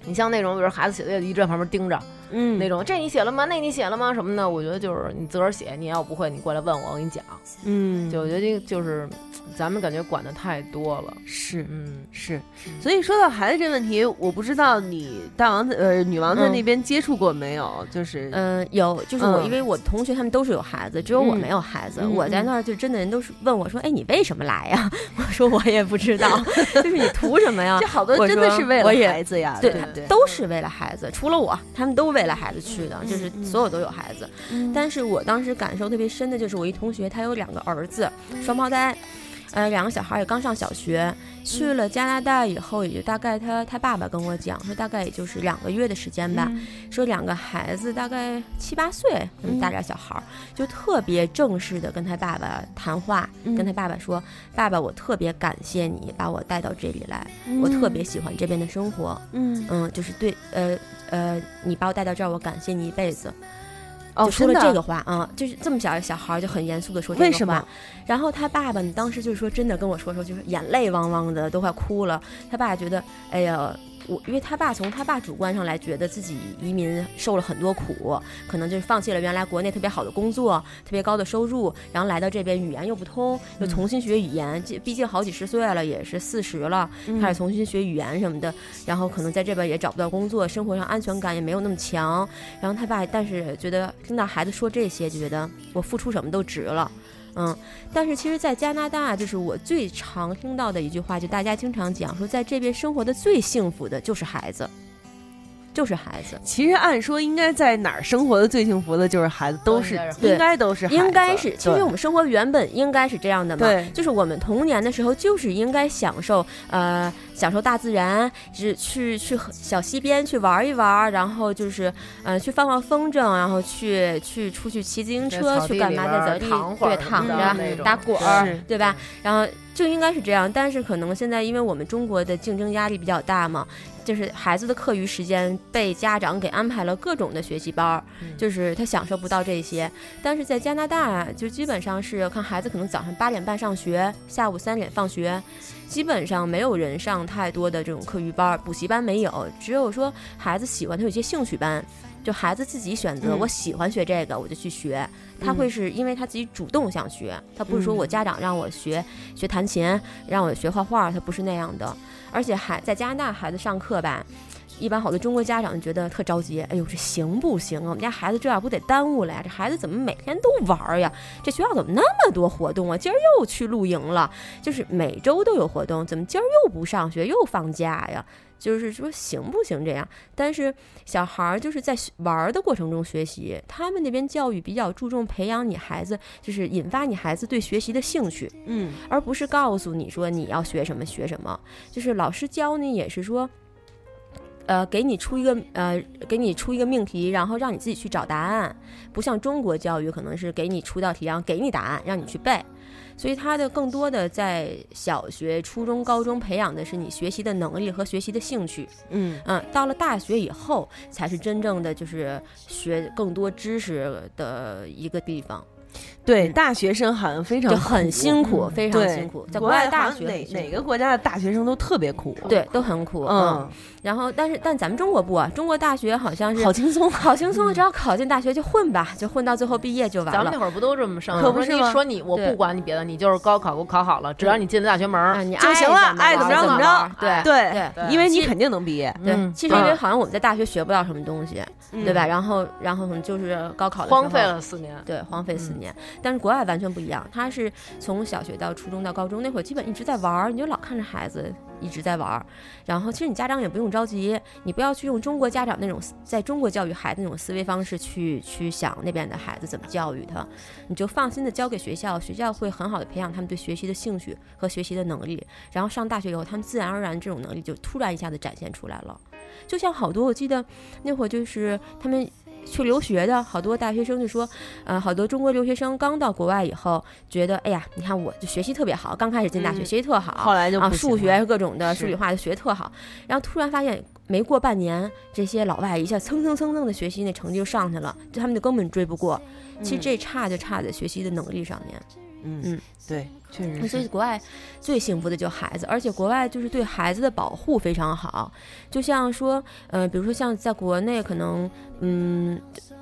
你像那种比如孩子写作业一直在旁边盯着，嗯那种，这你写了吗？那你写了吗？什么的，我觉得就是你自个儿写，你要不会，你过来问我，我给你讲。嗯，就我觉得这个就是咱们感觉管的太多了，是嗯，是，所以说到孩子这问题，我不知道你大王在呃女王在嗯那边接触过没有？就是嗯，有，就是我，嗯因为我同学他们都是有孩子，只有我嗯没有孩子。嗯我在那儿就真的人都是问我说：“哎，你为什么来呀？” 我说：“我也不知道，就是你图什么呀这好多我真的是为了孩子呀，对？都是为了孩子，除了我，他们都为了孩子去的，就是嗯所有都有孩子。但是我当时感受特别深的就是我一同学，他有两个儿子，双胞胎，呃，两个小孩也刚上小学，去了加拿大以后，也就大概他他爸爸跟我讲说，大概也就是两个月的时间吧，说两个孩子大概七八岁那么大点儿小孩儿，就特别正式的跟他爸爸谈话，跟他爸爸说，爸爸，我特别感谢你把我带到这里来，我特别喜欢这边的生活，嗯嗯，就是对，呃呃，你把我带到这儿，我感谢你一辈子。哦，就说了这个话啊、就是这么小的小孩就很严肃的说这个话。为什么？然后他爸爸，你当时就是说真的跟我说说，就是眼泪汪汪的，都快哭了。他爸觉得，哎呀。我因为他爸从他爸主观上来觉得自己移民受了很多苦，可能就是放弃了原来国内特别好的工作、特别高的收入，然后来到这边语言又不通，又重新学语言。这毕竟好几十岁了，也是四十了，开始重新学语言什么的，然后可能在这边也找不到工作，生活上安全感也没有那么强。然后他爸，但是觉得听到孩子说这些，就觉得我付出什么都值了。嗯，但是其实，在加拿大，就是我最常听到的一句话，就大家经常讲说，在这边生活的最幸福的就是孩子，就是孩子。其实按说应该在哪儿生活的最幸福的就是孩子，都是应该都是孩子。应该是，其实我们生活原本应该是这样的嘛，就是我们童年的时候就是应该享受，呃，享受大自然，是去去小溪边去玩一玩，然后就是呃去放放风筝，然后去去出去骑自行车去干嘛，在草地躺会儿对躺着打滚儿，对吧？然后就应该是这样，但是可能现在因为我们中国的竞争压力比较大嘛，就是孩子的课余时间被家长给安排了各种的学习班儿，嗯就是他享受不到这些。但是在加拿大啊，就基本上是看孩子可能早上八点半上学，下午三点放学，基本上没有人上太多的这种课余班儿、补习班没有，只有说孩子喜欢他有一些兴趣班。就孩子自己选择，嗯我喜欢学这个，我就去学。他会是因为他自己主动想学，他不是说我家长让我学学弹琴，让我学画画，他不是那样的。而且还在加拿大，孩子上课吧，一般好多中国家长觉得特着急，哎呦，这行不行啊？我们家孩子这样不得耽误了呀？这孩子怎么每天都玩儿呀？这学校怎么那么多活动啊？今儿又去露营了，就是每周都有活动，怎么今儿又不上学又放假呀？就是说行不行这样？但是小孩儿就是在玩儿的过程中学习，他们那边教育比较注重培养你孩子，就是引发你孩子对学习的兴趣。嗯而不是告诉你说你要学什么学什么，就是老师教你也是说。呃，给你出一个呃，给你出一个命题，然后让你自己去找答案，不像中国教育可能是给你出道题，然后给你答案，让你去背，所以他的更多的在小学、初中、高中培养的是你学习的能力和学习的兴趣，嗯。嗯，到了大学以后才是真正的就是学更多知识的一个地方，对，嗯。大学生好像非常就很辛苦，非常辛苦，在国外大外好像哪学很辛苦哪个国家的大学生都特别苦，对，都很苦。嗯，然后但是但咱们中国不啊，中国大学好像是好轻松，好轻松，只要考进大学就混吧，就混到最后毕业就完了。咱们那会儿不都这么上？说可不是吗？说你，我不管你别的，你就是高考给我考好了，只要你进了大学门儿啊，你就行了爱怎怎么着怎么着对对对因为你肯定能毕业，对，嗯。其实因为嗯好像我们在大学学不到什么东西，对吧？然后然后就是高考的时候。荒废。了四年。对，荒废四嗯但是国外完全不一样，他是从小学到初中到高中那会儿，基本一直在玩儿，你就老看着孩子一直在玩儿。然后其实你家长也不用着急，你不要去用中国家长那种在中国教育孩子那种思维方式去去想那边的孩子怎么教育他，你就放心的交给学校，学校会很好的培养他们对学习的兴趣和学习的能力。然后上大学以后，他们自然而然这种能力就突然一下子展现出来了。就像好多我记得那会儿就是他们。去留学的好多大学生就说，呃，好多中国留学生刚到国外以后，觉得，哎呀，你看我就学习特别好，刚开始进大学嗯学习特好，啊，后来就啊数学各种的数理化就学特好，然后突然发现没过半年，这些老外一下蹭蹭蹭蹭的学习那成绩就上去了，就他们就根本追不过。其实嗯。这差就差在学习的能力上面。嗯嗯，对，确实。所以国外最幸福的就孩子，而且国外就是对孩子的保护非常好。就像说，呃，比如说像在国内，可能，嗯，呃，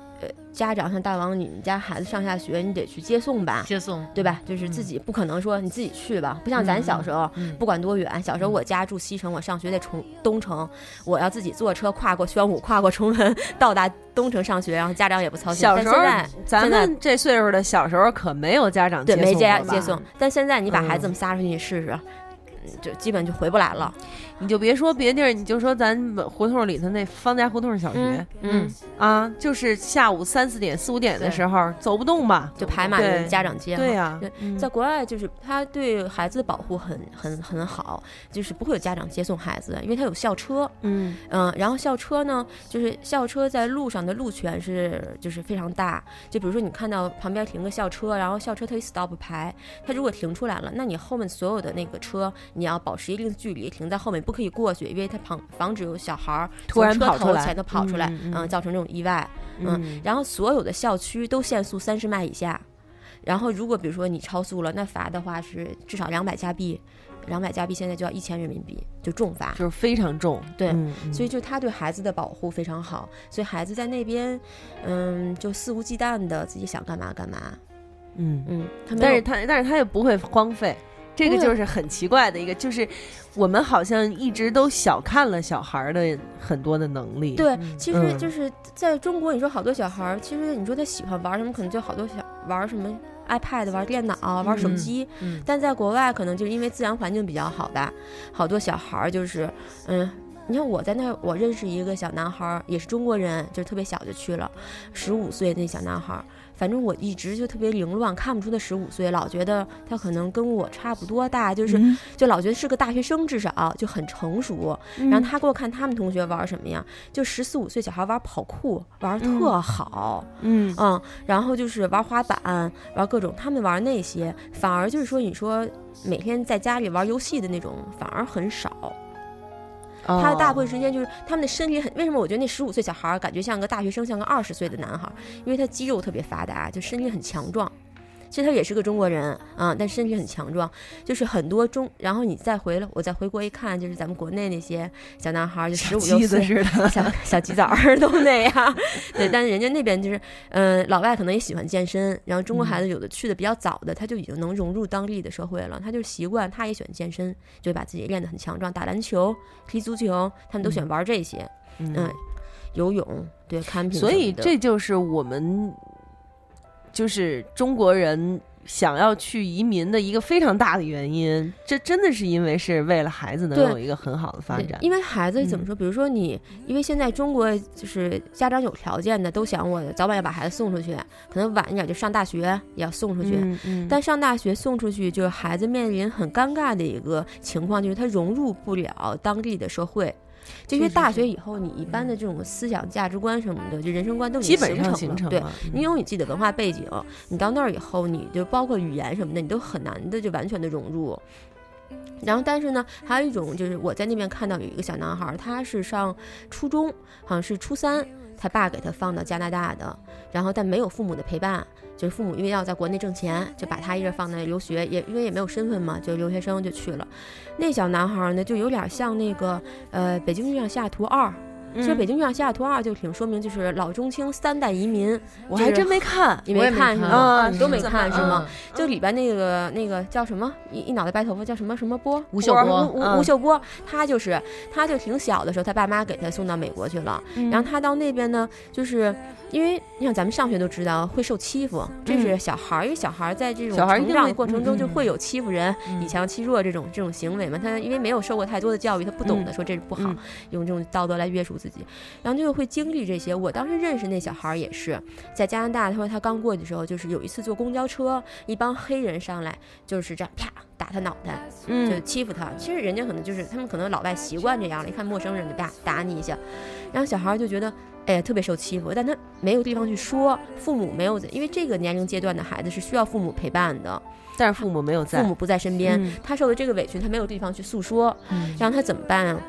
家长像大王，你们家孩子上下学，你得去接送吧，接送，对吧？就是自己不可能说你自己去吧，不像咱小时候，嗯不管多远，小时候我家住西城，我上学在崇东城，我要自己坐车跨过宣武，跨过崇文，到达东城上学，然后家长也不操心。小时候咱们这岁数的小时候可没有家长对没接接送，但现在你把孩子嗯们撒出去，你试试。嗯就基本就回不来了。你就别说别地儿，你就说咱胡同里头那方家胡同小学，嗯，啊，就是下午三四点、四五点的时候走不动吧，就排满了家长接。对呀在国外就是他对孩子的保护很很很好，就是不会有家长接送孩子，因为他有校车。嗯嗯，然后校车呢，就是校车在路上的路权是就是非常大。就比如说你看到旁边停个校车，然后校车它有 stop 牌，它如果停出来了，那你后面所有的那个车你要保持一定的距离，停在后面不可以过去，因为它防防止有小孩儿突然车跑出来头前头跑出来，嗯造成这种意外。嗯，然后所有的校区都限速三十迈以下。然后，如果比如说你超速了，那罚的话是至少两百加币，两百加币现在就要一千人民币，就重罚。就是非常重，对所以就他对孩子的保护非常好，所以孩子在那边，嗯，就肆无忌惮的自己想干嘛干嘛，嗯嗯，他但是他但是他也不会荒废，这个就是很奇怪的一个，就是我们好像一直都小看了小孩儿的很多的能力，对，其实嗯。就是在中国，你说好多小孩儿，其实你说他喜欢玩什么，可能就好多小玩什么 iPad、玩电脑、玩手嗯。机，嗯。但在国外可能就是因为自然环境比较好吧，好多小孩儿就是，嗯。你看我在那儿，我认识一个小男孩儿，也是中国人，就是特别小就去了，十五岁那小男孩儿，反正我一直就特别凌乱，看不出他十五岁，老觉得他可能跟我差不多大，就是、嗯就老觉得是个大学生，至少就很成熟。然后他给我看他们同学玩什么呀，就十四五岁小孩玩跑酷，玩特好，嗯嗯，然后就是玩滑板，玩各种，他们玩那些，反而就是说，你说每天在家里玩游戏的那种，反而很少。他大部分时间就是他们的身体很，为什么我觉得那十五岁小孩感觉像个大学生，像个二十岁的男孩？因为他肌肉特别发达，就身体很强壮。其实他也是个中国人啊，但身体很强壮，就是很多中。然后你再回来，我再回国一看，就是咱们国内那些小男孩儿，就十五六岁，似的，小 小鸡崽儿都那样，对，但是人家那边就是，嗯、老外可能也喜欢健身，然后中国孩子有的去的比较早的，他就已经能融入当地的社会了，他就习惯，他也喜欢健身，就会把自己练得很强壮，打篮球、踢足球，他们都喜欢玩这些，嗯，游泳，对，camping，所以这就是我们就是中国人想要去移民的一个非常大的原因。这真的是因为是为了孩子能对有一个很好的发展。因为孩子怎么嗯说？比如说你，因为现在中国就是家长有条件的，都想我早晚要把孩子送出去，可能晚一点就上大学也要送出去。嗯嗯，但上大学送出去，就是孩子面临很尴尬的一个情况，就是他融入不了当地的社会。就因为大学以后，你一般的这种思想价值观什么的，就人生观都已基本经形成了。对，上形成了。嗯你有你自己的文化背景，你到那儿以后，你就包括语言什么的，你都很难的就完全的融入。然后，但是呢，还有一种就是我在那边看到有一个小男孩儿，他是上初中，好像是初三，他爸给他放到加拿大的，然后但没有父母的陪伴，就是父母因为要在国内挣钱，就把他一人放在留学，也因为也没有身份嘛，就留学生就去了。那小男孩儿呢，就有点像那个呃《北京遇上西雅图二》，其实《北京遇上西雅图二》就挺说明就是老中青三代移民，我还真没看。你没看是吗？啊你都没看是吗？嗯？就里边那个那个叫什么？一一脑袋白头发叫什么？什么波吴秀波吴秀波，他就是他就挺小的时候，他爸妈给他送到美国去了，嗯。然后他到那边呢，就是因为你想咱们上学都知道会受欺负，这是小孩儿，因为小孩儿在这种成长的过程中嗯就会有欺负人、嗯。以强欺弱这种这种行为嘛，他因为没有受过太多的教育，他不懂得说这是不好，嗯。用这种道德来约束自己，然后就会经历这些。我当时认识那小孩也是在加拿大，他说他刚过去的时候，就是有一次坐公交车，一帮黑人上来，就是这样啪打他脑袋，就嗯欺负他。其实人家可能就是他们可能老外习惯这样了，一看陌生人就啪打你一下，然后小孩就觉得。哎呀，特别受欺负，但他没有地方去说，父母没有在，因为这个年龄阶段的孩子是需要父母陪伴的，但是父母没有在。父母不在身边，嗯他受的这个委屈，他没有地方去诉说，嗯然后他怎么办啊？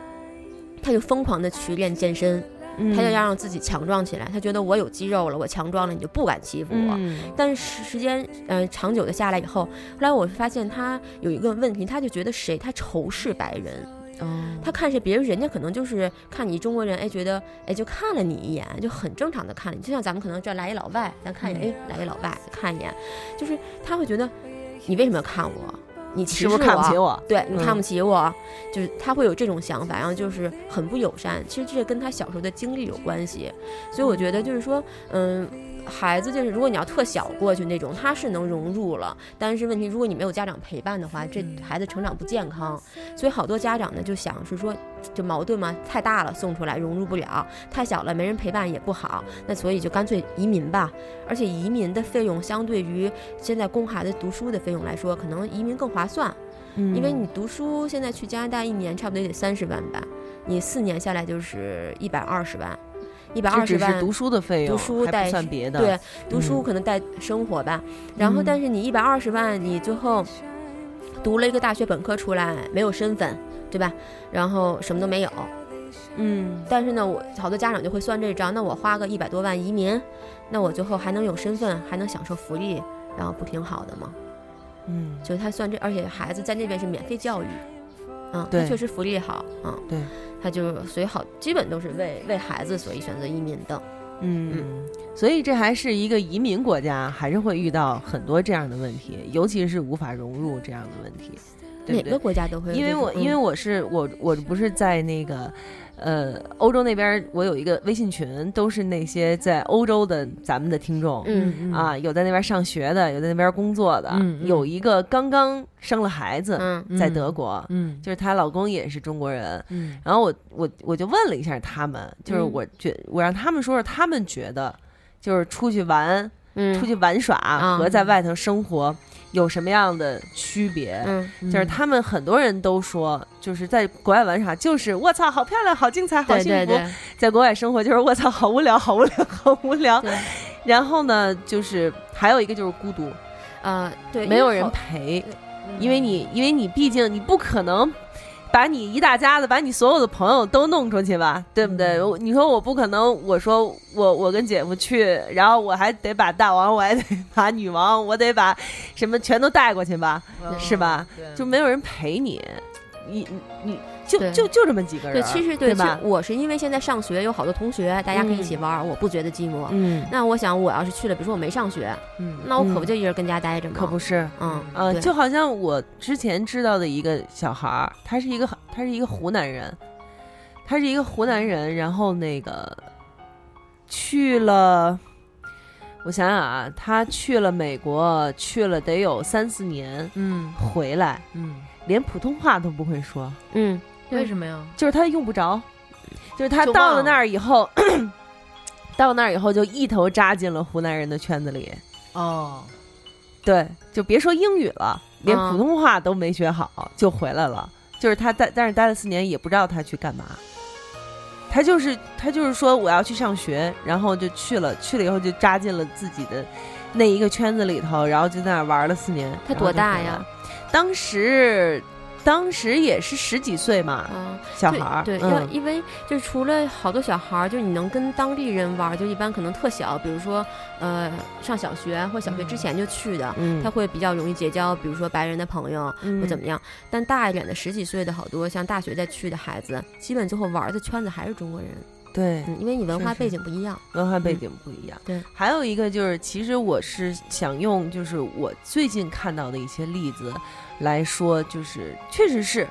他就疯狂的去练健身，嗯他就要让自己强壮起来。他觉得我有肌肉了，我强壮了，你就不敢欺负我。嗯但是时间呃长久的下来以后，后来我发现他有一个问题，他就觉得谁他仇视白人，哦他看谁别人人家可能就是看你中国人，哎觉得哎就看了你一眼，就很正常的看你，就像咱们可能这来一老外，咱看一眼，哎来一老外看一眼，就是他会觉得你为什么要看我？你歧视是不是看不起我？对你看嗯不起我，就是他会有这种想法，然后就是很不友善。其实这跟他小时候的经历有关系，所以我觉得就是说，嗯，孩子就是如果你要特小过去那种，他是能融入了，但是问题如果你没有家长陪伴的话，这孩子成长不健康。所以好多家长呢就想是说，就矛盾嘛，太大了送出来融入不了，太小了没人陪伴也不好，那所以就干脆移民吧。而且移民的费用相对于现在供孩子读书的费用来说，可能移民更划算。嗯因为你读书现在去加拿大一年差不多也得三十万吧，你四年下来就是一百二十万，一百二十万只是读书的费用，读书带算别的。对，读书嗯可能带生活吧，然后嗯但是你一百二十万，你最后读了一个大学本科出来，没有身份，对吧？然后什么都没有，嗯但是呢，我好多家长就会算这账，那我花个一百多万移民，那我最后还能有身份，还能享受福利，然后不挺好的吗？嗯就他算这，而且孩子在那边是免费教育，嗯，他对确实福利好，嗯，对，他就所以好，基本都是为为孩子所以选择移民的，嗯，所以这还是一个移民国家，还是会遇到很多这样的问题，尤其是无法融入这样的问题，对不对哪个？国家都会。因为我因为嗯我是我我不是在那个呃欧洲那边，我有一个微信群，都是那些在欧洲的咱们的听众。嗯啊，有在那边上学的，有在那边工作的，嗯嗯。有一个刚刚生了孩子，嗯。在德国，嗯。就是她老公也是中国人，嗯。然后我我我就问了一下他们，就是嗯。我觉我让他们说说他们觉得，就是出去玩、嗯。出去玩耍啊。和在外头生活有什么样的区别？嗯。就是他们很多人都说，就是在国外玩耍，就是我操，好漂亮，好精彩，好幸福；对。对对在国外生活，就是我操，好无聊，好无聊，好无聊。然后呢，就是还有一个就是孤独，呃对，没有人陪，嗯。因为你因为你毕竟你不可能把你一大家子把你所有的朋友都弄出去吧，对不对？我你说我不可能，我说我我跟姐夫去，然后我还得把大王，我还得把女王，我得把什么全都带过去吧，嗯是吧？就没有人陪你，你你你就就就这么几个人对，其实对吧？我是因为现在上学有好多同学，大家可以一起玩儿，我不觉得寂寞。嗯，那我想，我要是去了，比如说我没上学，嗯那我可嗯不就一人跟家待着吗？可不是。嗯，呃，就好像我之前知道的一个小孩儿，他是一个他是一个湖南人，他是一个湖南人，然后那个去了，我想想啊，他去了美国，去了得有三四年，嗯回来嗯，连普通话都不会说，嗯，为什么呀？就是他用不着，就是他到了那儿以后，到那儿以后就一头扎进了湖南人的圈子里。哦，对，就别说英语了，连啊普通话都没学好就回来了。就是他待，但是待了四年，也不知道他去干嘛。他就是他就是说我要去上学，然后就去了，去了以后就扎进了自己的那一个圈子里头，然后就在那儿玩了四年。他多大呀？当时当时也是十几岁嘛，啊，小孩儿。对，对要嗯因为就是除了好多小孩儿，就是你能跟当地人玩儿，就一般可能特小，比如说呃上小学或小学之前就去的，嗯，他会比较容易结交，比如说白人的朋友嗯或怎么样。但大一点的十几岁的好多像大学再去的孩子，基本最后玩儿的圈子还是中国人，对，嗯，因为你文化背景不一样。文化背景不一样。对，还有一个就是，其实我是想用就是我最近看到的一些例子来说，就是确实是。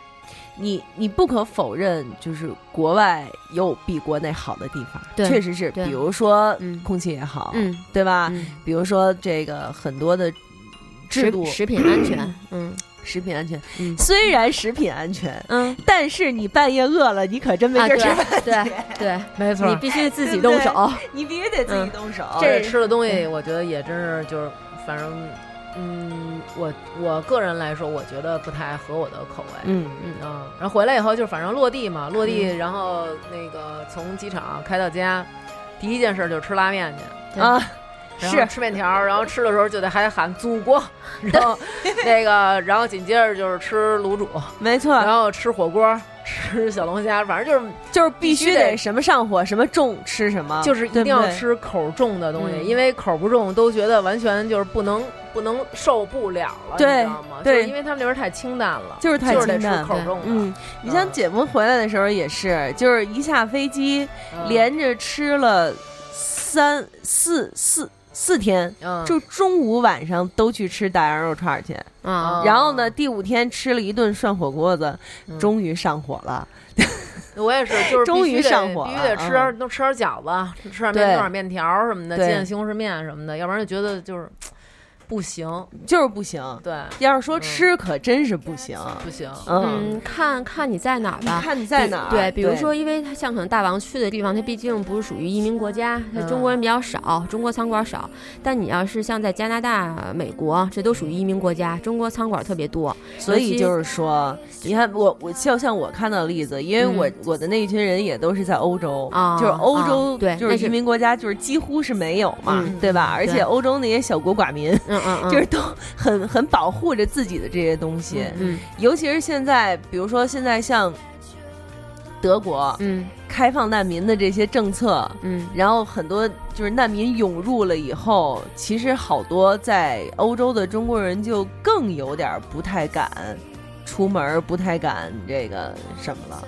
你你不可否认，就是国外有比国内好的地方，对确实是，比如说嗯空气也好，嗯对吧？嗯，比如说这个很多的制度、食食品安全，嗯 食品安全，嗯虽然食品安全，嗯但是你半夜饿了，你可真没地儿吃饭，对对，没错你必须 自己动手。你必须得自己嗯动手。这吃的东西，我觉得也真是就是，反正，嗯，我我个人来说，我觉得不太合我的口味。嗯。嗯啊，然后回来以后就反正落地嘛，落地，然后那个从机场开到家，第一件事就是吃拉面去，啊，是。吃面条儿，然后吃的时候就得还喊祖国，然后那个，然后紧接着就是吃卤煮，没错，然后吃火锅，吃吃小龙虾，反正就是就是必须得得什么上火，什么重吃什么，就是一定要吃口重的东西，嗯。因为口不重都觉得完全就是不能不能受不了了，对你知道吗？对。就是因为他们那边太清淡了，就是太清淡吃口重的，嗯，你像嗯。姐夫回来的时候也是，就是一下飞机嗯。连着吃了三四四四天，嗯。就中午晚上都去吃大羊肉串去，啊，然后呢，第五天吃了一顿涮火锅子，嗯。终于上火了。我也是，就是终于上火必须得吃点都吃点饺子，吃点面对。弄点面条什么的，对。煎点西红柿面什么的，要不然就觉得就是不行，就是不行。对，要是说吃，可真是不行。不行，嗯，嗯，看看你在哪儿吧。看你在哪儿。对，比如说，因为它像可能大王去的地方，它毕竟不是属于移民国家，它嗯中国人比较少，中国餐馆少。但你要是像在加拿大、美国，这都属于移民国家，中国餐馆特别多。所以就是说，你看我我就像我看到的例子，因为我、嗯我的那一群人也都是在欧洲，啊就是欧洲，啊对就是移民国家，就是几乎是没有嘛，嗯对吧？而且欧洲那些小国寡民，嗯嗯嗯，就是都很很保护着自己的这些东西，嗯尤其是现在，比如说现在像德国嗯。开放难民的这些政策，嗯。然后很多就是难民涌入了以后，其实好多在欧洲的中国人就更有点不太敢出门，不太敢这个什么了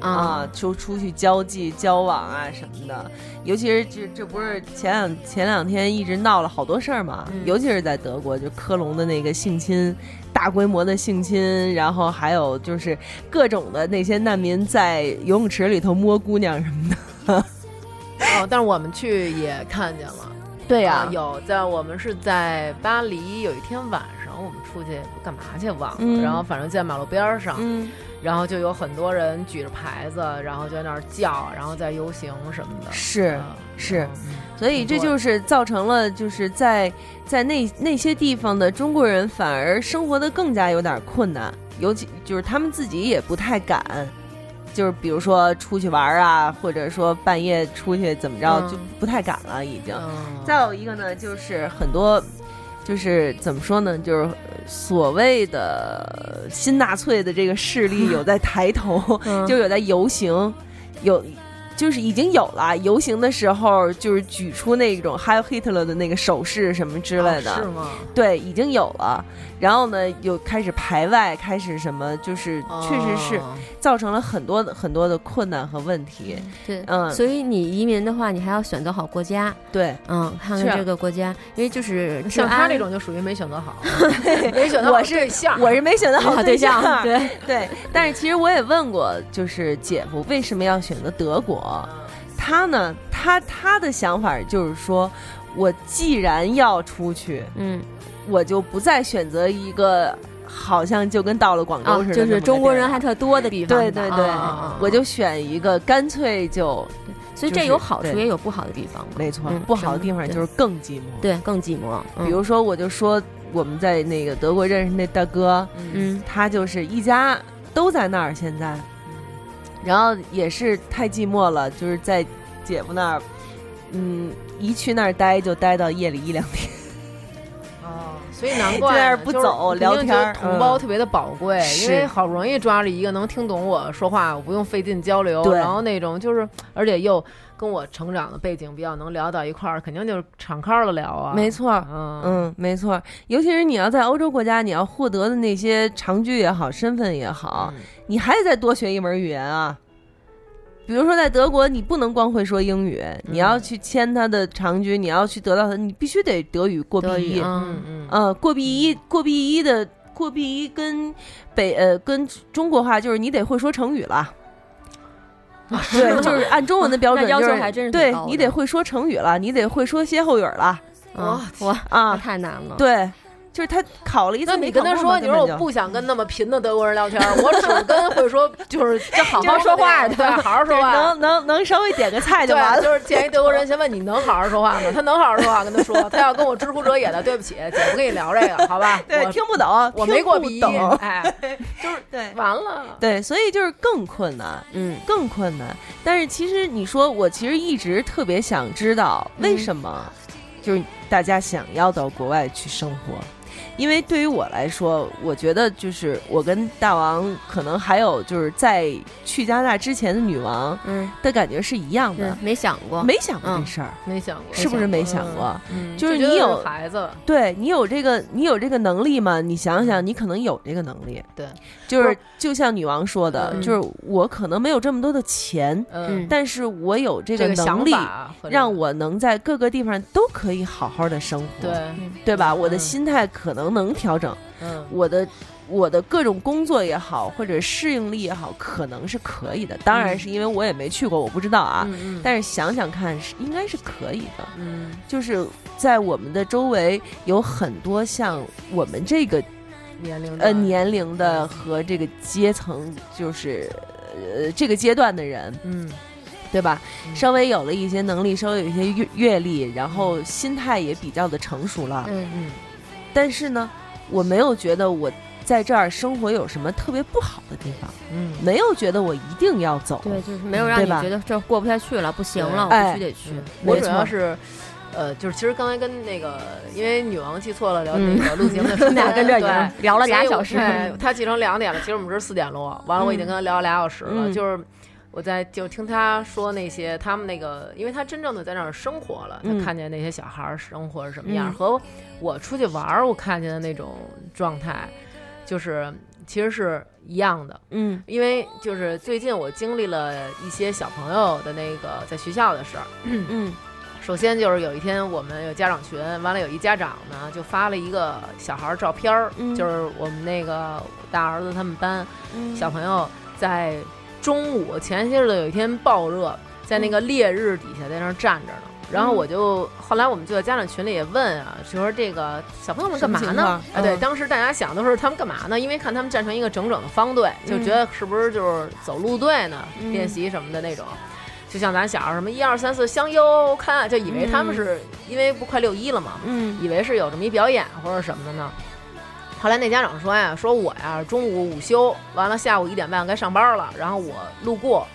啊，就出去交际、交往啊什么的。尤其是这这不是前两前两天一直闹了好多事儿嘛，嗯尤其是在德国，就科隆的那个性侵。大规模的性侵，然后还有就是各种的那些难民在游泳池里头摸姑娘什么的。哦，但是我们去也看见了。对啊，有在我们是在巴黎，有一天晚上我们出去干嘛去忘了，嗯然后反正在马路边儿上，嗯，然后就有很多人举着牌子，然后就在那儿叫，然后在游行什么的。是啊是所以这就是造成了，就是在在那那些地方的中国人反而生活的更加有点困难，尤其就是他们自己也不太敢，就是比如说出去玩啊，或者说半夜出去怎么着，嗯就不太敢了已经。嗯再有一个呢，就是很多，就是怎么说呢，就是所谓的新纳粹的这个势力有在抬头，嗯。就有在游行，有就是已经有了游行的时候，就是举出那种 Heil Hitler 的那个手势什么之类的，哦是吗？对，已经有了。然后呢，又开始排外，开始什么，就是确实是哦造成了很多很多的困难和问题。对，嗯所以你移民的话，你还要选择好国家，对，嗯，看看这个国家，因为就是像他那种。就属于没选择好，没选择好我是对象，我是没选择好好对象，象，对，对，但是其实我也问过，就是姐夫为什么要选择德国？他呢，他他的想法就是说，我既然要出去，嗯，我就不再选择一个好像就跟到了广州啊似的、，就是中国人还。特多的地方，对对对，我就选一个，干脆就所以这有好处也有不好的地方嘛，没错，嗯不好的地方就是更寂寞。，对更寂寞，嗯。比如说我就说我们在那个德国认识那大哥，嗯。他就是一家都在那儿，现在，然后也是太寂寞了，就是在姐夫那儿，嗯，一去那儿待就待到夜里一两点。哦，所以难怪就是聊天同胞特别的宝贵，因为好不容易抓着一个能听懂我说话，我不用费劲交流，然后那种就是，而且又跟我成长的背景比较能聊到一块儿，肯定就是敞开了聊啊。没错，嗯。嗯，没错，尤其是你要在欧洲国家，你要获得的那些长居也好，身份也好，嗯。你还得再多学一门语言啊。比如说在德国，你不能光会说英语，你要去签他的长居，你要去得到他，你必须得德语过 B 一，嗯嗯嗯。嗯，过 B 一，过 B 一的过 B 一跟北呃跟中国话就是你得会说成语了。对，就是按中文的标准、要就是，求还真是对你得会说成语了，你得会说歇后语了。嗯我哇，啊！太难了，对，就是他考了一次那你跟他说，你说我不想跟那么贫的德国人聊天儿，我只跟会说就是就好好说话的，对，好好说话。能能能稍微点个菜就完，了。就是见一德国人，先问你能好好说话吗？他能好好说话，跟他说，他要跟我知乎者也的，对不起，姐不跟你聊这个，好吧？对，我听不懂，我没过鼻，不懂。哎，就是对完了。对，所以就是更困难，嗯更困难。但是其实你说，我其实一直特别想知道为什么，就是大家想要到国外去生活。因为对于我来说，我觉得就是我跟大王可能还有就是在去加拿大之前的女王嗯，的感觉是一样的，，没想过，没想过嗯这事儿，没想过，是不是没想过？嗯，就是你有孩子，对你有这个，你有这个能力吗？你想想，你可能有这个能力。对，就是就像女王说的，嗯就是我可能没有这么多的钱，嗯，但是我有这这个能力，让我能在各个地方都可以好好的生活，对，对吧？我的嗯心态可能能调整，嗯，我的我的各种工作也好，或者适应力也好，可能是可以的。当然嗯是因为我也没去过，我不知道啊。嗯嗯，但是想想看，是应该是可以的。嗯就是在我们的周围有很多像我们这个年龄呃年龄的和这个阶层，就是呃这个阶段的人，嗯对吧？嗯稍微有了一些能力，稍微有一些阅阅历，然后心态也比较的成熟了。嗯嗯但是呢，我没有觉得我在这儿生活有什么特别不好的地方，嗯，没有觉得我一定要走。对，就是没有让你觉得这过不下去了，不行了，我哎必须得去。我主要是。呃，就是其实刚才跟那个，因为女王记错了聊嗯那个录节目的时间，俩跟这儿已经对聊了俩小时他记成两点了，其实我们这是四点录，完了我已经跟他聊了俩小时了，嗯就是我在就听他说那些他们那个，因为他真正的在那儿生活了，嗯。他看见那些小孩儿生活是什么样，嗯。和我出去玩儿我看见的那种状态，就是其实是一样的。嗯。因为就是最近我经历了一些小朋友的那个在学校的事儿，嗯。首先就是有一天我们有家长群，完了有一家长呢就发了一个小孩儿照片儿，嗯。就是我们那个大儿子他们班嗯。小朋友在中午前些日子有一天暴热，在那个烈日底下在那儿站着呢。然后我就后来我们就在家长群里也问啊，就说这个小朋友们干嘛呢？啊，对，嗯当时大家想都是他们干嘛呢？因为看他们站成一个整整的方队，就觉得是不是就是走路队呢？嗯练习什么的那种。就像咱小时候什么一二三四向右看，就以为他们是、因为不快六一了嘛，嗯以为是有这么一表演或者什么的呢。后来那家长说呀，说我呀中午午休完了，下午一点半该上班了，然后我路过，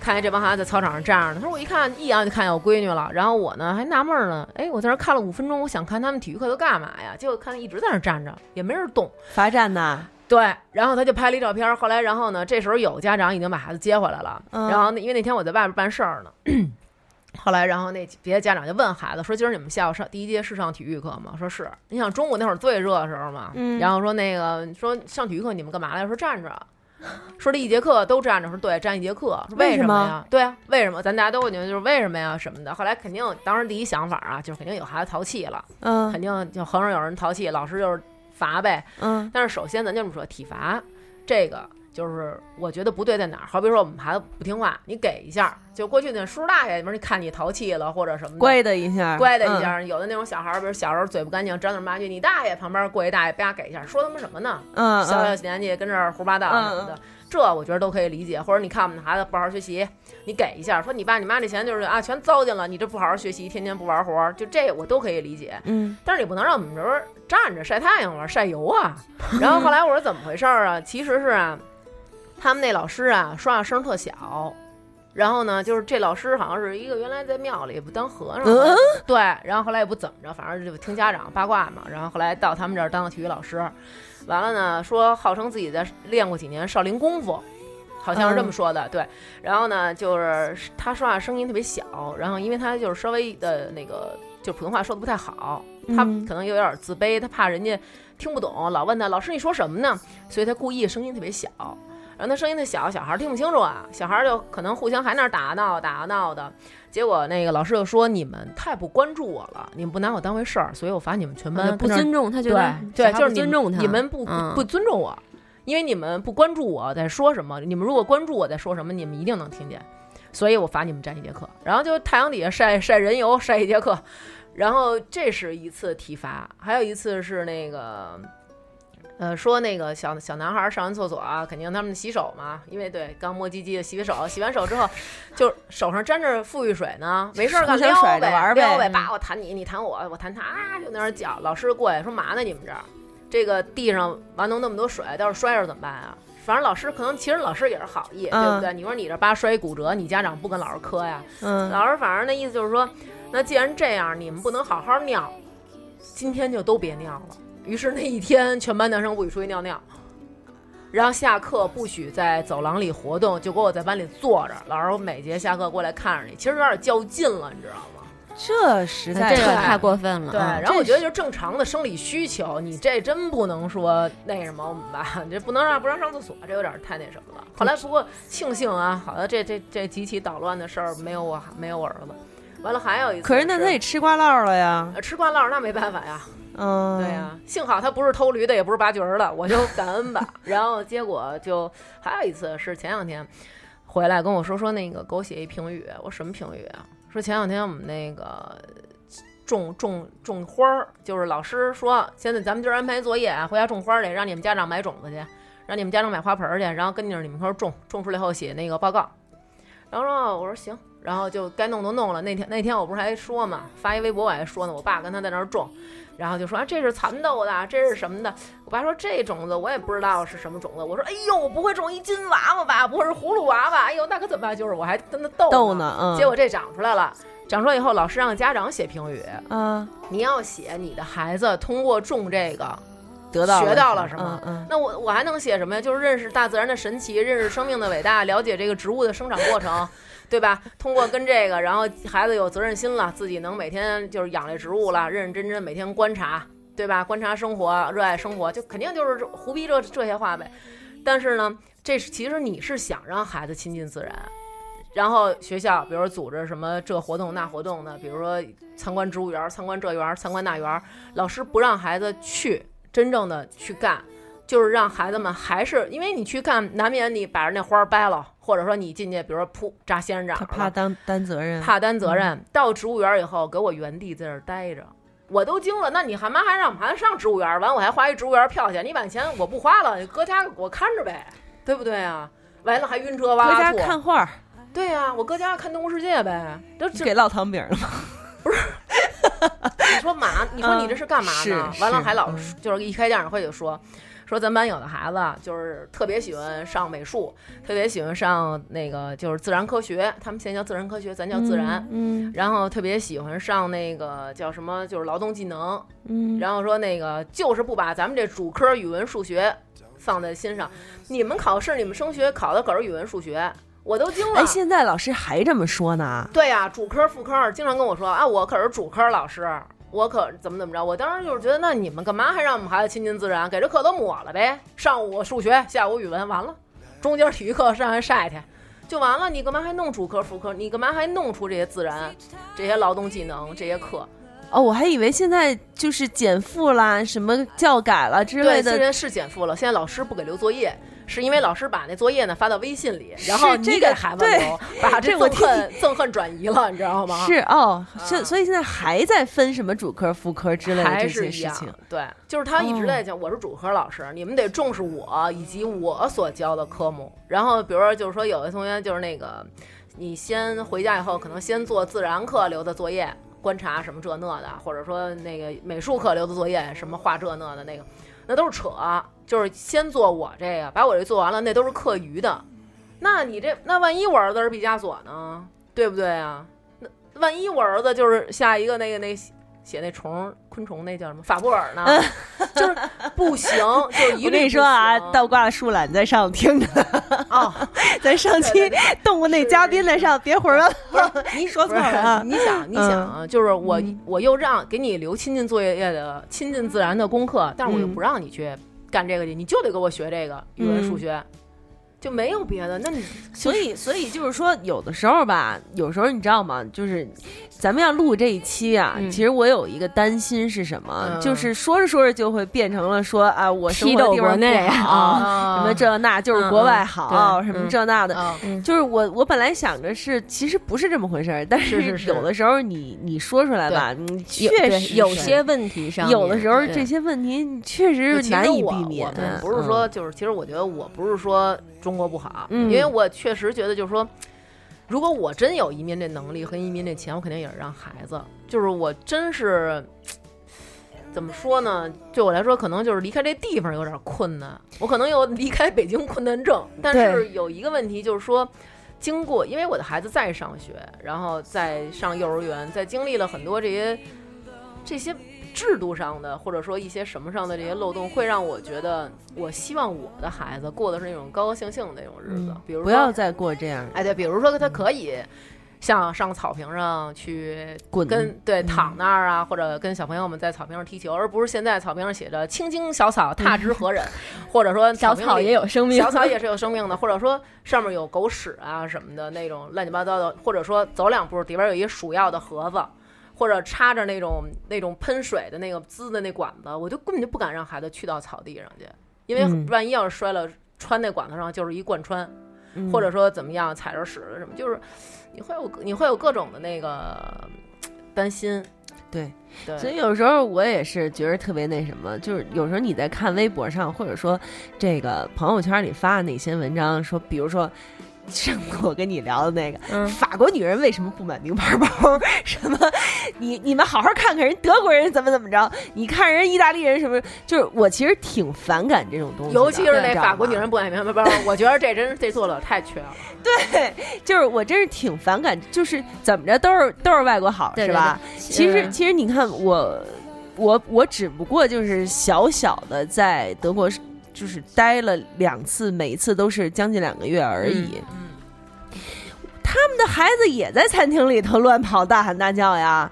看见这帮孩子在操场上站着呢。他说我一看一眼就看见我闺女了，然后我呢还纳闷儿呢，哎，我在那儿看了五分钟，我想看他们体育课都干嘛呀？结果看他一直在那儿站着，也没人动。罚站呢，对，然后他就拍了一照片儿。后来，然后呢，这时候有家长已经把孩子接回来了。嗯然后那因为那天我在外边办事儿呢，后来，然后那别的家长就问孩子说：“今儿你们下午上第一节是上体育课吗？”说是。你想中午那会儿最热的时候嘛，嗯然后说那个说上体育课你们干嘛来着？说站着。说这一节课都站着，说对，站一节课，说为什么什呀？对啊，为什么？咱大家都会觉得就是为什么呀什么的。后来肯定，当时第一想法啊，就是肯定有孩子淘气了，嗯肯定就横着有人淘气，老师就是罚呗。嗯但是首先咱就这么说，体罚这个就是我觉得不对在哪儿？好比说我们孩子不听话，你给一下，就过去那叔叔大爷，比如你看你淘气了或者什么的，乖的一下，乖的一嗯，下。有的那种小孩儿，比如小时候嘴不干净，张嘴骂句你大爷，旁边过一大爷啪给一下，说他妈什么呢？嗯，小小嗯年纪跟这儿胡八道什么的。这我觉得都可以理解，或者你看我们的孩子不好好学习，你给一下，说你爸你妈这钱就是啊全糟践了，你这不好好学习，天天不玩活儿，就这我都可以理解。嗯但是你不能让我们这儿站着晒太阳玩晒油啊。然后后来我说怎么回事儿啊？其实是啊，他们那老师啊说话声特小。然后呢，就是这老师好像是一个原来在庙里不当和尚，嗯对，然后后来也不怎么着，反正就听家长八卦嘛。然后后来到他们这儿当了体育老师，完了呢，说号称自己在练过几年少林功夫，好像是这么说的，对。然后呢，就是他说话声音特别小，然后因为他就是稍微的那个，就普通话说的不太好，他嗯可能又有点自卑，他怕人家听不懂，老问他老师你说什么呢？所以他故意声音特别小。然后他声音特小，小孩儿听不清楚啊，小孩儿就可能互相还那儿打闹打闹的，结果那个老师就说你们太不关注我了，你们不拿我当回事儿，所以我罚你们全班啊不尊重他，觉对得对，就是尊重他，你们不嗯不尊重我，因为你们不关注我在说什么。你们如果关注我在说什么，你们一定能听见。所以我罚你们站一节课，然后就太阳底下晒晒人油晒一节课，然后这是一次体罚，还有一次是那个。呃，说那个小小男孩上完厕所啊，肯定他们洗手嘛，因为对刚磨唧唧的洗完手，洗完手之后，就手上沾着富裕水呢，没事儿干撩呗，撩呗，嗯叭我弹你，你弹我，我弹他，啊，就在那儿叫。老师过来说嘛呢？你们这儿这个地上完弄那么多水，到时候摔着怎么办啊？反正老师可能其实老师也是好意，对不对？你说你这叭摔一骨折，你家长不跟老师磕呀？嗯老师反正那意思就是说，那既然这样，你们不能好好尿，今天就都别尿了。于是那一天全班男生不许出去尿尿，然后下课不许在走廊里活动，就给我在班里坐着。老师每节下课过来看着你，其实有点较劲了，你知道吗？这实在是这个太过分了。对，啊然后我觉得就是正常的生理需求，你这真不能说那什么我们吧，这不能让不让上厕所，这有点太那什么了。后来不过庆幸啊，好像这这这几起捣乱的事儿没有我没有我儿子。完了还有一次，可是那他也吃瓜唠了呀，呃吃瓜唠那没办法呀，嗯，对呀、幸好他不是偷驴的，也不是拔角儿的，我就感恩吧。然后结果就还有一次是前两天回来跟我说说那个给我写一评语，我什么评语啊？说前两天我们那个种种种花儿，就是老师说现在咱们今儿安排作业啊，回家种花儿去，让你们家长买种子去，让你们家长买花盆儿去，然后跟着你们一块儿种，种出来以后写那个报告。然后说我说行，然后就该弄都弄了。那天那天我不是还说嘛，发一微博我还说呢，我爸跟他在那儿种，然后就说啊这是蚕豆的，这是什么的。我爸说这种子我也不知道是什么种子。我说哎呦，我不会种一金娃娃吧？不会是葫芦娃娃？哎呦，那可怎么办？就是我还跟他逗逗呢，嗯，结果这长出来了，长出来以后，老师让家长写评语，嗯，你要写你的孩子通过种这个得到学到了什什么嗯那我我还能写什么呀？就是认识大自然的神奇，认识生命的伟大，了解这个植物的生长过程，对吧？通过跟这个，然后孩子有责任心了，自己能每天就是养这植物了，认认真真每天观察，对吧？观察生活，热爱生活，就肯定就是胡逼这这些话呗。但是呢，这是其实你是想让孩子亲近自然。然后学校，比如说组织什么这活动那活动的，比如说参观植物园、参观这园、参观那园，老师不让孩子去真正的去干，就是让孩子们还是因为你去看，难免你把人那花儿掰了，或者说你进去，比如说噗扎仙人掌他，怕担担责任，怕担责任。到植物园以后，给我原地在这儿待着，我都惊了。那你还妈还让我们孩子上植物园？完我还花一植物园票钱，你把钱我不花了，搁家我看着呗，对不对啊？完了还晕车哇搁家，看画儿，对呀、我搁家看动物世界呗。这这给烙糖饼了吗？不是 你说嘛？你说你这是干嘛呢？是完了还老嗯就是一开家长会就说。说咱班有的孩子就是特别喜欢上美术，特别喜欢上那个就是自然科学，他们现在叫自然科学，咱叫自然。嗯然后特别喜欢上那个叫什么，就是劳动技能。嗯，然后说那个就是不把咱们这主科语文、数学放在心上。你们考试，你们升学考的可是语文、数学，我都惊了。哎，现在老师还这么说呢？对呀、主科副科经常跟我说啊，我可是主科老师，我可怎么怎么着。我当时就是觉得，那你们干嘛还让我们孩子亲近自然？给这课都抹了呗。上午数学，下午语文，完了，中间体育课上还晒去，就完了。你干嘛还弄主科副科？你干嘛还弄出这些自然、这些劳动技能这些课？哦，我还以为现在就是减负啦，什么教改了之，类的。对，现在是减负了，现在老师不给留作业。是因为老师把那作业呢发到微信里，然后你给孩子留，把这憎恨憎恨转移了，你知道吗？是哦，啊这所以现在还在分什么主科、副科之类的这些事情。，对，就是他一直哦在讲，我是主科老师，你们得重视我以及我所教的科目。然后，比如说，就是说有的同学就是那个，你先回家以后，可能先做自然课留的作业，观察什么这那的，或者说那个美术课留的作业，什么画这那的那个，那都是扯，就是先做我这个，把我这做完了，那都是课余的。那你这，那万一我儿子是毕加索呢？对不对啊？那万一我儿子就是下一个那个那写那虫昆虫那叫什么法布尔呢？就是不行，就是一律我跟你说啊倒挂树懒在上听着，啊，咱上期动物那嘉宾在上，别回了。不是你说错了 啊你想，你想啊，就是我嗯我又让给你留亲近作业的亲近自然的功课，但是我又嗯不让你去干这个去，你就得给我学这个语文、嗯。数学，就没有别的。那你 所以，所以就是说，有的时候吧，有时候你知道吗？就是咱们要录这一期啊，嗯其实我有一个担心是什么？嗯就是说着说着就会变成了说啊，我生活地方国内不好，啊什么这那，就是国外好，什么这那的。啊，就是我，我本来想着是，其实不是这么回事儿，但是有的时候你你说出来吧，你确实是有些问题上，有的时候这些问题确实是难以避免的。不是说，嗯就是其实我觉得我不是说中国不好，嗯因为我确实觉得就是说，如果我真有移民这能力和移民这钱，我肯定也是让孩子。就是我真是怎么说呢？对我来说，可能就是离开这地方有点困难，我可能有离开北京困难症。但是有一个问题就是说。经过，因为我的孩子在上学，然后在上幼儿园，在经历了很多这些这些制度上的，或者说一些什么上的这些漏洞，会让我觉得，我希望我的孩子过的是那种高高兴兴的那种日子，比如说不要再过这样。哎，对，比如说他可以像上草坪上去滚。跟对躺那儿啊，或者跟小朋友们在草坪上踢球，而不是现在草坪上写着“青青小草，踏之何忍”，或者说小草也有生命，小草也是有生命的，或者说上面有狗屎啊什么的那种乱七八糟的，或者说走两步里边有一个鼠药的盒子，或者插着那种那种喷水的那个滋的那管子，我就根本就不敢让孩子去到草地上去，因为嗯万一要是摔了，穿那管子上就是一贯穿，嗯或者说怎么样踩着屎了什么，就是你会有你会有各种的那个担心，对。对，所以有时候我也是觉得特别那什么，就是有时候你在看微博上，或者说这个朋友圈里发的那些文章，说比如说。上次我跟你聊的那个，嗯法国女人为什么不买名牌包？什么？你你们好好看看人德国人怎么怎么着？你看人意大利人什么？就是我其实挺反感这种东西，尤其是那法国女人不买名牌包，我觉得这真是这作者太缺了。对，就是我真是挺反感，就是怎么着都是都是外国好，对是吧？？其实嗯其实你看我我我只不过就是小小的在德国就是待了两次，每一次都是将近两个月而已。嗯他们的孩子也在餐厅里头乱跑、大喊大叫呀，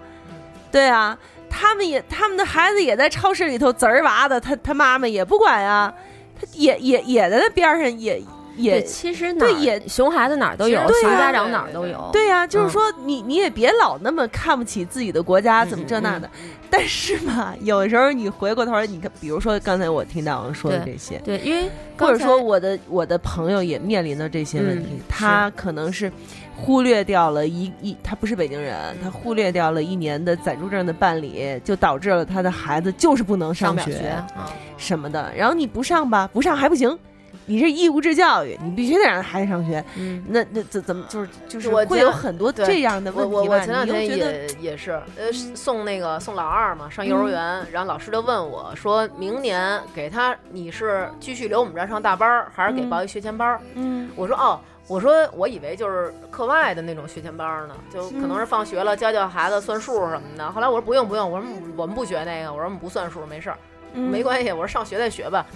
对啊，他们也他们的孩子也在超市里头滋儿娃的，他他妈妈也不管呀，他也也也在那边上也对，也。其实对也熊孩子哪儿都有，熊家长哪儿都有。对呀、就是嗯说你你也别老那么看不起自己的国家，怎么这那的。但是嘛，有时候你回过头来，你看，比如说刚才我听大王说的这些，对，因为或者说我的我的朋友也面临的这些问题，嗯他可能是忽略掉了一一，他不是北京人，他忽略掉了一年的暂住证的办理，就导致了他的孩子就是不能上学学啊，什么的。然后你不上吧，不上还不行，你是义务制教育，你必须得让孩子上学。嗯，那那怎怎么就是就是我会有很多这样的我问题吧？我我前两天也也是，呃，送那个送老二嘛，上幼儿园，然后老师就问我说，明年给他你是继续留我们这儿上大班儿，还是给嗯报一学前班儿？嗯我说哦，我说我以为就是课外的那种学前班儿呢，就可能是放学了教教孩子算数什么的。后来我说不用不用，我说我们不学那个，我说我们不算数，没事儿，嗯没关系，我说上学再学吧。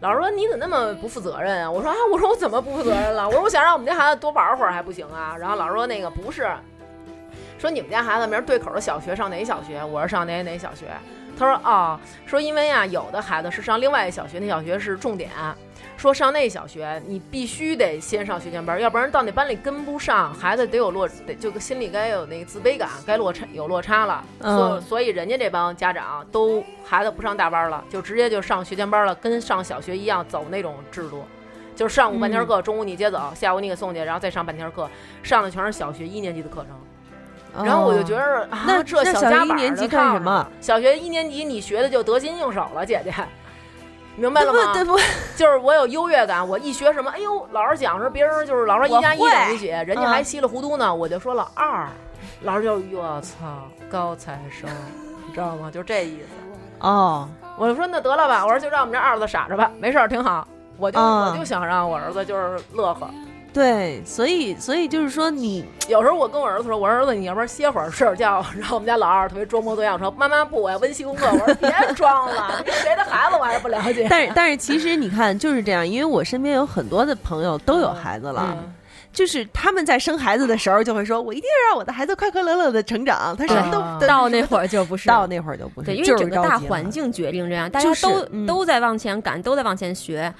老师说你怎么那么不负责任啊？我说啊，我说我怎么不负责任了？我说我想让我们家孩子多玩会儿还不行啊？然后老师说那个不是，说你们家孩子明儿对口的小学上哪小学？我说上哪哪小学。他说哦，说因为啊，有的孩子是上另外一小学，那小学是重点。说上那小学，你必须得先上学前班，要不然到那班里跟不上，孩子得有落，得就心里该有那个自卑感，该落差有落差了。所、嗯所以人家这帮家长都孩子不上大班了，就直接就上学前班了，跟上小学一样走那种制度，就是上午半天课，中午你接走，下午你给送去，然后再上半天课，上的全是小学一年级的课程。然后我就觉得，啊，那这小学一年级干什么？小学一年级你学的就得心应手了，姐姐，明白了吗？不对不？就是我有优越感，我一学什么，哎呦，老师讲说别人就是老师说一加一等于几，人家还嗯稀里糊涂呢，我就说了二，老师就我操，高材生，你知道吗？就这意思。哦，我就说那得了吧，我说就让我们这二子傻着吧，没事儿，挺好。我就、嗯我就想让我儿子就是乐呵。对，所以所以就是说你 有时候我跟我儿子说，我说儿子，你要不然歇会儿睡会儿觉。然后我们家老二特别装模作样说：“妈妈不，我要温习功课。”我说：“别装了，你谁的孩子我还是不了解。”但是但是其实你看就是这样，因为我身边有很多的朋友都有孩子了，嗯就是他们在生孩子的时候就会说，我一定要让我的孩子快快乐乐的成长，他什么都、啊到那会儿就不是到那会儿就不是，对，因为整个大环境决定这样，大家就是都、嗯都在往前赶，都在往前学，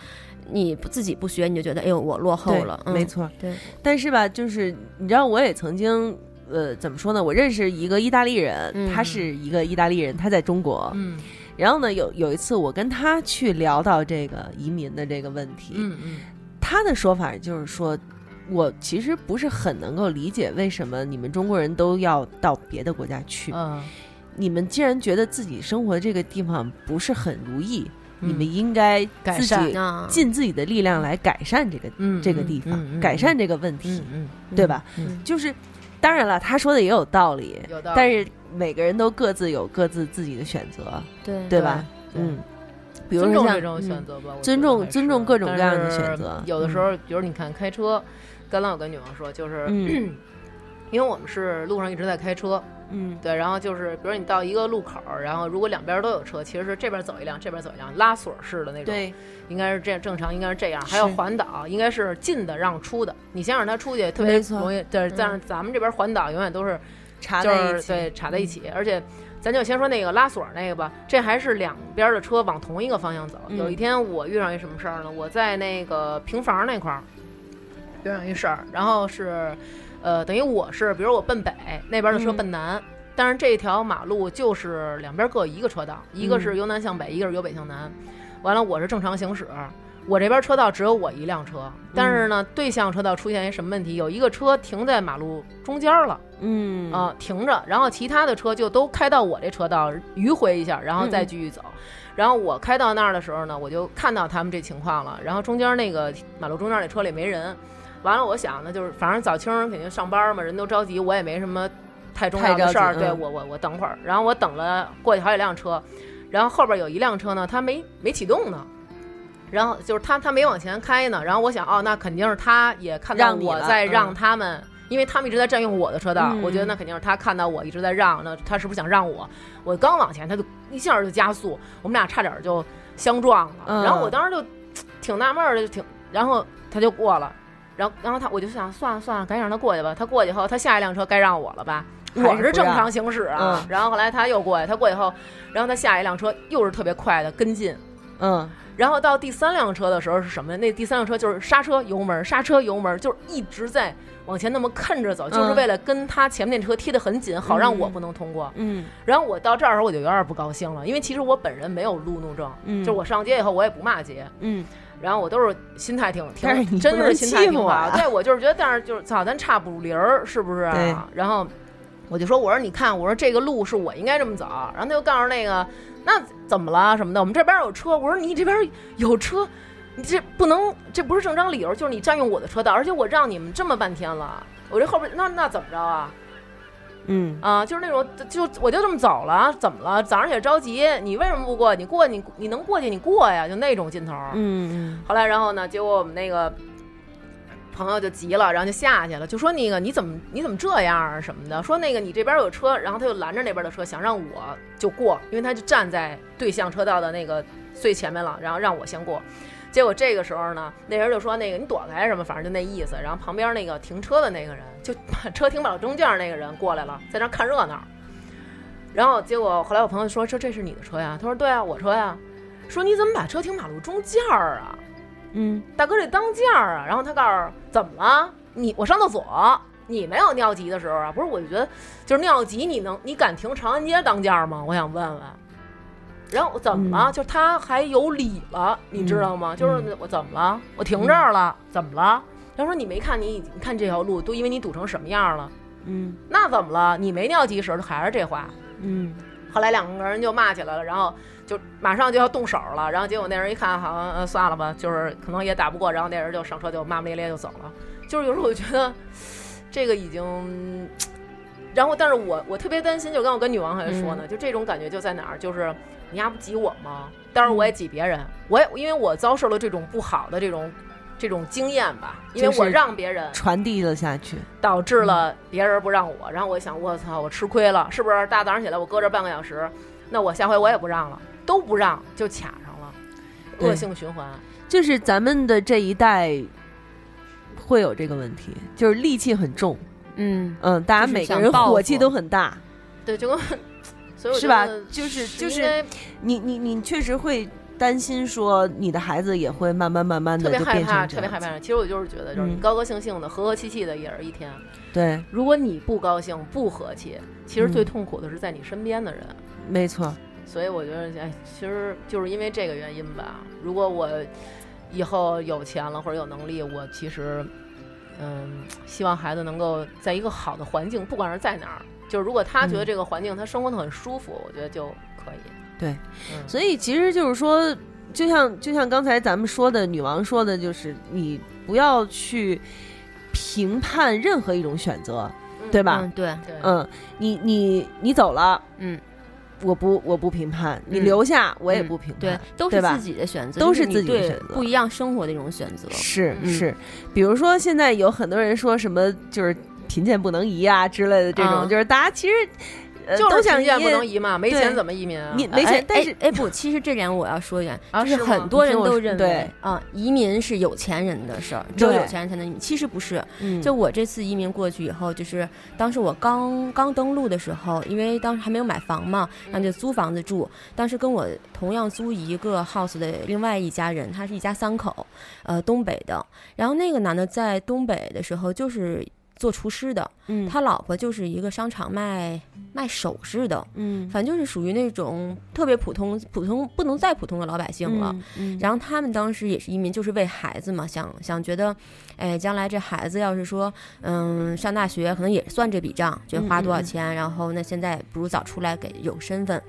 你不自己不学，你就觉得哎呦我落后了，嗯、没错。对，但是吧，就是你知道，我也曾经。呃，怎么说呢？我认识一个意大利人，嗯他是一个意大利人，他在中国。嗯然后呢，有有一次我跟他去聊到这个移民的这个问题，嗯嗯他的说法就是说，我其实不是很能够理解为什么你们中国人都要到别的国家去。嗯，你们既然觉得自己生活这个地方不是很如意，嗯你们应该自改善己啊，尽自己的力量来改善这个、嗯这个地方，改善这个问题，嗯对吧？嗯。就是，当然了，他说的也有道理，有道理，但是每个人都各自有各自自己的选择，对对吧？嗯，比如说像尊重这种嗯选择吧，尊重尊重各种各样的选择有的时候，比如你看开车，刚刚我跟女王说，就是、嗯。因为我们是路上一直在开车，嗯对，然后就是比如你到一个路口儿，然后如果两边都有车，其实是这边走一辆，这边走一辆，拉锁式的那种。对，应该是这样，正常应该是这样。还有环岛，应该是进的让出的，你先让他出去，特别容易。对，嗯但是咱们这边环岛永远都是插就是在一起，对插在一起，而且咱就先说那个拉锁那个吧，这还是两边的车往同一个方向走。嗯有一天我遇上一什么事儿呢？我在那个平房那块儿遇上一事儿，然后是呃，等于我是比如我奔北，那边的车嗯奔南。但是这条马路就是两边各一个车道，一个嗯是由南向北，一个是由北向南。完了，我是正常行驶，我这边车道只有我一辆车，但是呢，对向车道出现一什么问题？有一个车停在马路中间了。嗯啊、停着，然后其他的车就都开到我这车道迂回一下，然后再继续走。然后我开到那儿的时候呢，我就看到他们这情况了。然后中间那个马路中间那车里没人，完了我想呢，就是反正早清儿肯定上班嘛，人都着急，我也没什么太重要的事儿，对我我我等会儿。然后我等了过去好几辆车，然后后边有一辆车呢，它没没启动呢。然后就是他，他没往前开呢。然后我想，哦，那肯定是他也看到我在让嗯他们，因为他们一直在占用我的车道。嗯我觉得那肯定是他看到我一直在让，那他是不是想让我？我刚往前，他就一下就加速，我们俩差点就相撞了。嗯然后我当时就 挺纳闷儿的，就挺，然后他就过了，然后然后他我就想算了算了，赶紧让他过去吧。他过去以后，他下一辆车该让我了吧？我是正常行驶啊。嗯 然后后来他又过去，他过去以后，然后他下一辆车又是特别快的跟进。嗯然后到第三辆车的时候是什么呢？那第三辆车就是刹车油门，刹车油门，就是一直在往前那么看着走，就是嗯为了跟他前面那车贴得很紧，好让我不能通过。嗯然后我到这儿的时候我就有点不高兴了，因为其实我本人没有路怒症，嗯就是我上街以后我也不骂街，嗯然后我都是心态挺挺真的是心态挺好。啊对我就是觉得，但是就是操，咱差不离儿是不是啊？然后我就说，我说你看，我说这个路是我应该这么走，然后他就告诉那个那怎么了什么的，我们这边有车，我说你这边有车。你这不能，这不是正当理由，就是你占用我的车道，而且我让你们这么半天了，我这后边那那怎么着啊？嗯啊，就是那种就我就这么走了，怎么了？早上也着急，你为什么不过？你过你你能过去你过呀，就那种劲头。嗯后来然后呢，结果我们那个朋友就急了，然后就下去了，就说那个你怎么你怎么这样啊什么的，说那个你这边有车，然后他就拦着那边的车，想让我就过，因为他就站在对向车道的那个最前面了，然后让我先过。结果这个时候呢，那人就说那个你躲开什么，反正就那意思。然后旁边那个停车的那个人，就把车停马路中间那个人过来了，在那儿看热闹。然后结果后来我朋友说说这是你的车呀？他说对啊，我车呀。说你怎么把车停马路中间儿啊？嗯大哥这当间儿啊。然后他告诉怎么了？你我上厕所，你没有尿急的时候啊？不是，我就觉得就是尿急，你能你敢停长安街当间儿吗？我想问问。然后我怎么了？嗯就是他还有理了，你知道吗？嗯就是我怎么了？我停这儿了，怎么了？他说你没看你你看这条路都因为你堵成什么样了？嗯那怎么了？你没尿急时候还是这话。嗯后来两个人就骂起来了，然后就马上就要动手了，然后结果那人一看，好像、呃、算了吧，就是可能也打不过，然后那人就上车就骂骂咧咧就走了。就是有时候我觉得这个已经，然后但是我我特别担心，就刚我跟女王还说呢，嗯就这种感觉就在哪儿，就是你丫不挤我吗？当然我也挤别人，我也因为我遭受了这种不好的这种这种经验吧，因为我让别人传递了下去。导致了别人不让我，然后我想，我操，我吃亏了，是不是？大早上起来我搁这半个小时，那我下回我也不让了，都不让就卡上了，恶性循环。就是咱们的这一代会有这个问题，就是戾气很重，嗯，嗯，大家每个人火气都很大，对，就跟所以我是吧觉得就是就是你你你确实会担心说你的孩子也会慢慢慢慢的就变别害怕，特别害怕。其实我就是觉得，就是你嗯高高兴兴的、和和气气的也是一天。对，如果你不高兴、不和气，其实最嗯痛苦的是在你身边的人。没错，所以我觉得，哎，其实就是因为这个原因吧。如果我以后有钱了或者有能力，我其实，嗯，希望孩子能够在一个好的环境，不管是在哪儿，就是如果他觉得嗯。这个环境他生活的很舒服，我觉得就可以。对，嗯，所以其实就是说，就像就像刚才咱们说的，女王说的，就是你不要去评判任何一种选择，对吧？嗯，对，对，嗯，你你你走了，嗯，我不我不评判，你嗯。留下我也嗯不评判，对，都对吧？是自己的选择，都是自己的选择。不一样生活的一种选择。是嗯。是，比如说现在有很多人说什么，就是贫贱不能移啊之类的这种，啊就是大家其实。呃就是都想贫贱不移能移嘛，没钱怎么移民啊？你没钱哎，但是哎哎不，其实这点我要说一点，就是很多人都认为啊，移民是有钱人的事儿，只有有钱人才能移民。其实不是，嗯就我这次移民过去以后，就是当时我刚刚登陆的时候，因为当时还没有买房嘛，然后就租房子住。当时跟我同样租一个 house 的另外一家人，他是一家三口，呃，东北的。然后那个男的在东北的时候就是做厨师的，嗯他老婆就是一个商场卖卖首饰的，嗯反正就是属于那种特别普通、普通不能再普通的老百姓了。嗯然后他们当时也是移民，就是为孩子嘛，想想觉得，哎，将来这孩子要是说，嗯，上大学可能也算这笔账，觉得花多少钱，然后那现在不如早出来给有身份。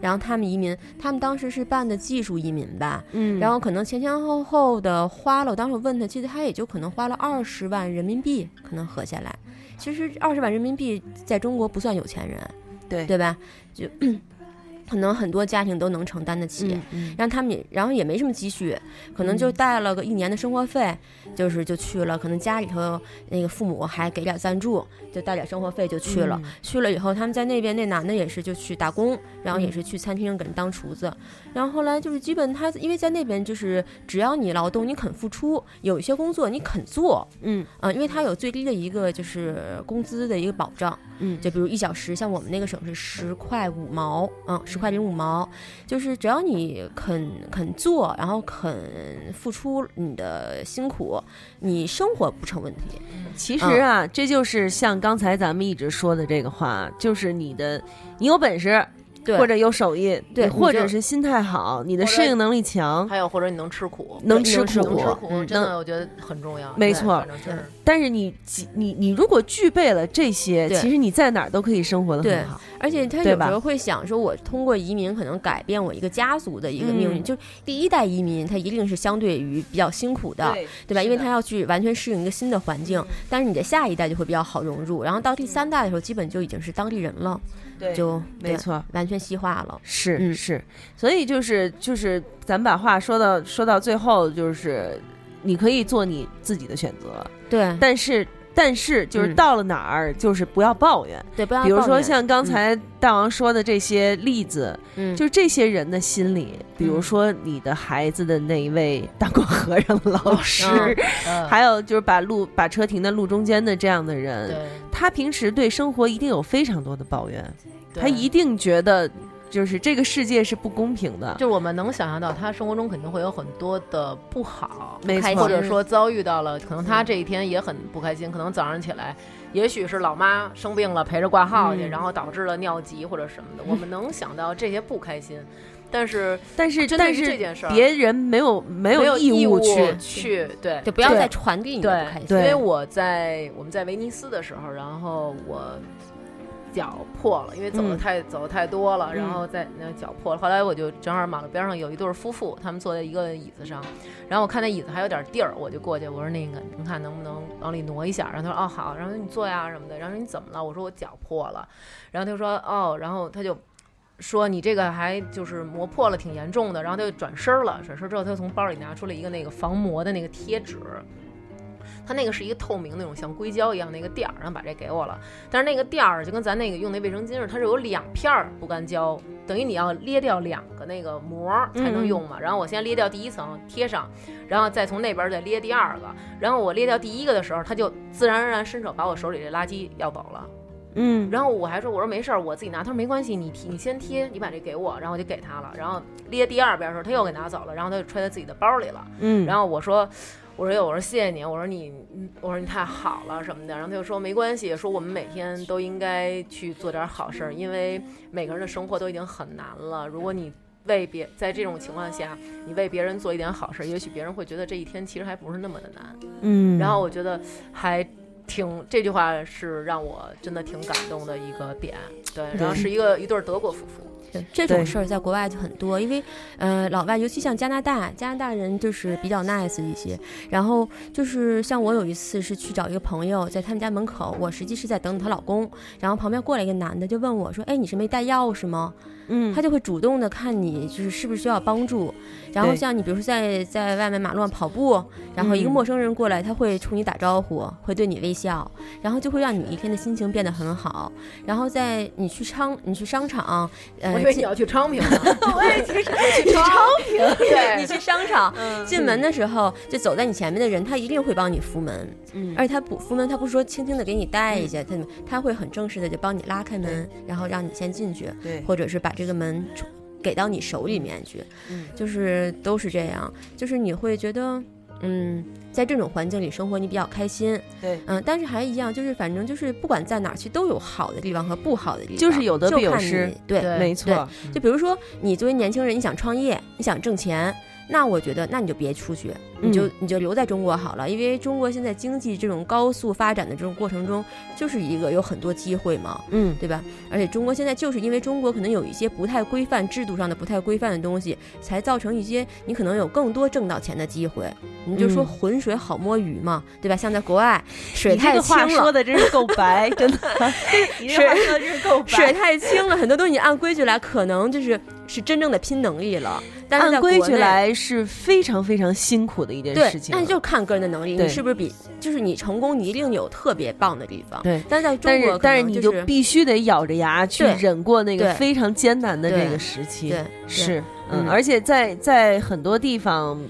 然后他们移民，他们当时是办的技术移民吧，嗯然后可能前前后后的花了，我当时我问他，其实他也就可能花了二十万人民币，可能合下来。其实二十万人民币在中国不算有钱人，对对吧？就可能很多家庭都能承担得起。嗯让他们也，然后也没什么积蓄，可能就带了个一年的生活费，就是就去了。可能家里头那个父母还给点赞助，就带点生活费就去了。嗯去了以后，他们在那边那男的也是就去打工，然后也是去餐厅给人当厨子。然后后来就是基本他因为在那边就是只要你劳动，你肯付出，有一些工作你肯做，嗯啊、因为他有最低的一个就是工资的一个保障。嗯就比如一小时，像我们那个省是十块五毛，嗯，十块零五毛，就是只要你肯肯做，然后肯付出你的辛苦，你生活不成问题。其实啊，这就是像刚才咱们一直说的这个话，就是你的，你有本事，对，或者有手艺，对或者是心态好，你的适应能力强，还有或者你能吃苦，能吃苦能吃，苦，嗯真的我觉得很重要。没错但是你你你如果具备了这些，其实你在哪儿都可以生活的很好。而且他有时候会想说，我通过移民可能改变我一个家族的一个命运。嗯就第一代移民，他一定是相对于比较辛苦的，对吧？因为他要去完全适应一个新的环境，但是你的下一代就会比较好融入，然后到第三代的时候，基本就已经是当地人了，对就没错。完全西化了。是、嗯是，所以就是就是，咱们把话说到说到最后，就是你可以做你自己的选择，对。但是但是就是嗯。到了哪儿，就是不要抱怨。对，不要比如说像刚才大王说的这些例子，嗯，就是这些人的心理，比如说你的孩子的那一位当过和尚的老师，嗯。还有就是把路把车停在路中间的这样的人，对，他平时对生活一定有非常多的抱怨，他一定觉得就是这个世界是不公平的。就是我们能想象到，他生活中肯定会有很多的不好，没错或者说遭遇到了，可能他这一天也很不开心，可能早上起来，也许是老妈生病了陪着挂号去，嗯然后导致了尿急或者什么的，我们能想到这些不开心，但是但是但是这件事儿别人没有没没有义务去，去对对就不要再传递你的不开心。因为我在我们在威尼斯的时候，然后我脚破了，因为走的嗯太、走的太多了，嗯然后在那脚破了。后来我就正好马路边上有一对夫妇，他们坐在一个椅子上，然后我看那椅子还有点地儿，我就过去，我说那个您看能不能往里挪一下？然后他说哦好，然后你坐呀什么的。然后说你怎么了？我说我脚破了。然后他就说哦，然后他就。说你这个还就是磨破了，挺严重的。然后他就转身了，转身之后，他就从包里拿出了一个那个防磨的那个贴纸，它那个是一个透明那种像硅胶一样那个垫儿，然后把这给我了。但是那个垫儿就跟咱那个用那卫生巾似的，它是有两片儿不干胶，等于你要裂掉两个那个膜儿才能用嘛。然后我先裂掉第一层贴上，然后再从那边儿再裂第二个。然后我裂掉第一个的时候，他就自然而然伸手把我手里这垃圾要走了。嗯，然后我还说我说没事儿，我自己拿。他说没关系，你贴你先贴，你把这给我，然后我就给他了。然后裂第二遍的时候，他又给拿走了，然后他就揣在自己的包里了。嗯，然后我说，我说哟，我说谢谢你，我说你，嗯我说你太好了什么的。然后他就说没关系，说我们每天都应该去做点好事儿，因为每个人的生活都已经很难了。如果你为别在这种情况下，你为别人做一点好事儿，也许别人会觉得这一天其实还不是那么的难。嗯，然后我觉得还挺这句话是让我真的挺感动的一个点。对，然后是一个一对儿德国夫妇。对这种事儿在国外就很多，因为呃，老外尤其像加拿大，加拿大人就是比较 nice 一些。然后就是像我有一次是去找一个朋友，在他们家门口，我实际是在等她老公，然后旁边过来一个男的就问我说：“哎，你是没带钥匙吗？”嗯。他就会主动的看你就是是不是需要帮助。然后像你比如说在在外面马路上跑步，然后一个嗯。陌生人过来，他会冲你打招呼，会对你微笑，然后就会让你一天的心情变得很好。然后在你去商你去商场，呃，我以为你要去昌平呢，我也去去昌平，对，你去商场嗯进门的时候，就走在你前面的人，他一定会帮你扶门，嗯。而且他不扶门，他不是说轻轻的给你带一下，他他会很正式的就帮你拉开门，然后让你先进去，对。或者是把这个门给到你手里面去，嗯。就是都是这样，就是你会觉得，嗯，在这种环境里生活你比较开心，对。嗯，但是还一样，就是反正就是不管在哪儿去都有好的地方和不好的地方，就是有得必有失对对没错，就比如说，你作为年轻人，你想创业，你想挣钱，那我觉得，那你就别出去，你就、你就留在中国好了，因为中国现在经济这种高速发展的这种过程中，就是一个有很多机会嘛，嗯对吧？而且中国现在就是因为中国可能有一些不太规范、制度上的不太规范的东西，才造成一些你可能有更多挣到钱的机会。你就说嗯浑水好摸鱼嘛，对吧？像在国外，水太清你这话说。的真是够白，真的，你这话说的真是够水。太清了，很多东西你按规矩来，可能就是是真正的拼能力了。但是按规矩来是非常非常辛苦的一件事，情了，但是就看个人的能力，对你是不是比就是你成功，你一定有特别棒的地方。对但是在中国但是你就必须得咬着牙去忍过那个非常艰难的这个时期，对是，嗯，嗯而且在在很多地方，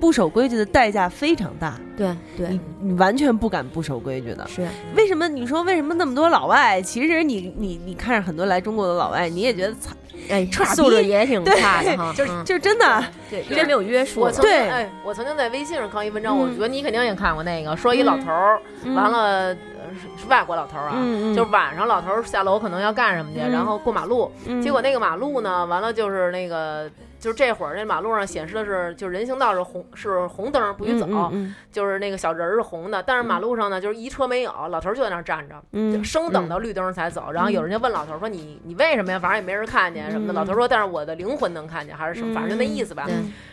不守规矩的代价非常大，对对你你完全不敢不守规矩的。是为什么你说为什么那么多老外？其实你你你看着很多来中国的老外，你也觉得操，哎 素质也挺对差的哈，就是就是真的，对，因为没有约束。我曾经对哎，我曾经在微信上看一文章，嗯我觉得你肯定也看过那个，说一老头儿，嗯完了呃是是外国老头儿啊，就是晚上老头儿下楼可能要干什么去，嗯然后过马路，嗯结果那个马路呢，完了就是那个。就是这会儿，那马路上显示的是，就是人行道是红是红灯，不许走，嗯嗯就是那个小人儿是红的，但是马路上呢，就是一车没有，老头儿就在那儿站着，嗯就生等到绿灯才走。然后有人就问老头儿说：“你你为什么呀？反正也没人看见什么的。”嗯老头儿说：“但是我的灵魂能看见，还是什么，反正就那意思吧。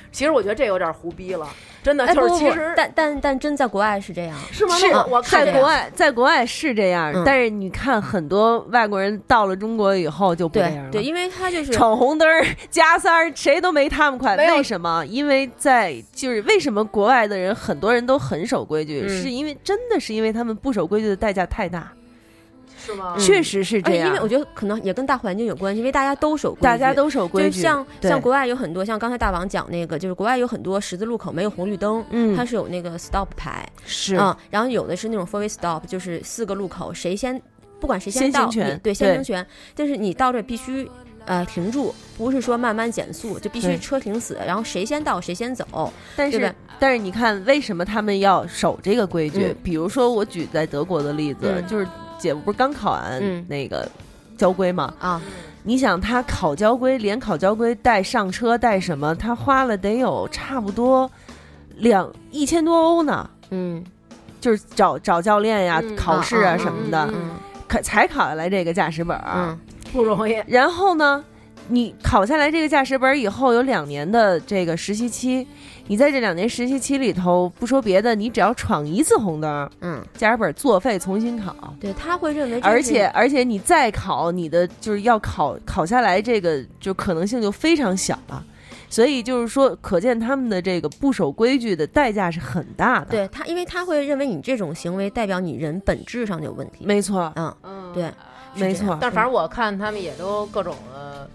对，其实我觉得这有点胡逼了，真的哎，就是其实但但但真在国外是这样，是吗？是我我看在国外，在国外是这样，嗯但是你看很多外国人到了中国以后就不这样了。对对，因为他就是闯红灯儿加塞儿，谁都没他们快。为什么？因为在就是为什么国外的人很多人都很守规矩，嗯是因为真的是因为他们不守规矩的代价太大，是吗？确实是这样。因为我觉得可能也跟大环境有关系，因为大家都守规矩，大家都守规矩，就像像国外有很多，像刚才大王讲那个，就是国外有很多十字路口没有红绿灯，嗯。它是有那个 stop 牌，是。嗯，然后有的是那种 four way stop，就是四个路口谁先，不管谁先到，对先对。行权，但是你到这必须。呃，停住，不是说慢慢减速，就必须车停死，然后谁先到谁先走。但是但是你看，为什么他们要守这个规矩？嗯。比如说，我举在德国的例子，嗯。就是姐夫不是刚考完嗯那个交规吗？啊，你想他考交规，连考交规带上车带什么，他花了得有差不多两一千多欧呢，嗯，就是找找教练呀、嗯考试啊啊什么的，才考下来这个驾驶本儿。嗯不容易。然后呢，你考下来这个驾驶本儿以后，有两年的这个实习期，你在这两年实习期里头，不说别的，你只要闯一次红灯，嗯，驾驶本儿作废重新考。对他会认为，而且而且你再考，你的就是要考考下来，这个就可能性就非常小了。所以就是说，可见他们的这个不守规矩的代价是很大的。，对他，因为他会认为你这种行为代表你人本质上有问题。没错，嗯，嗯，对，没错，但反正我看他们也都各种的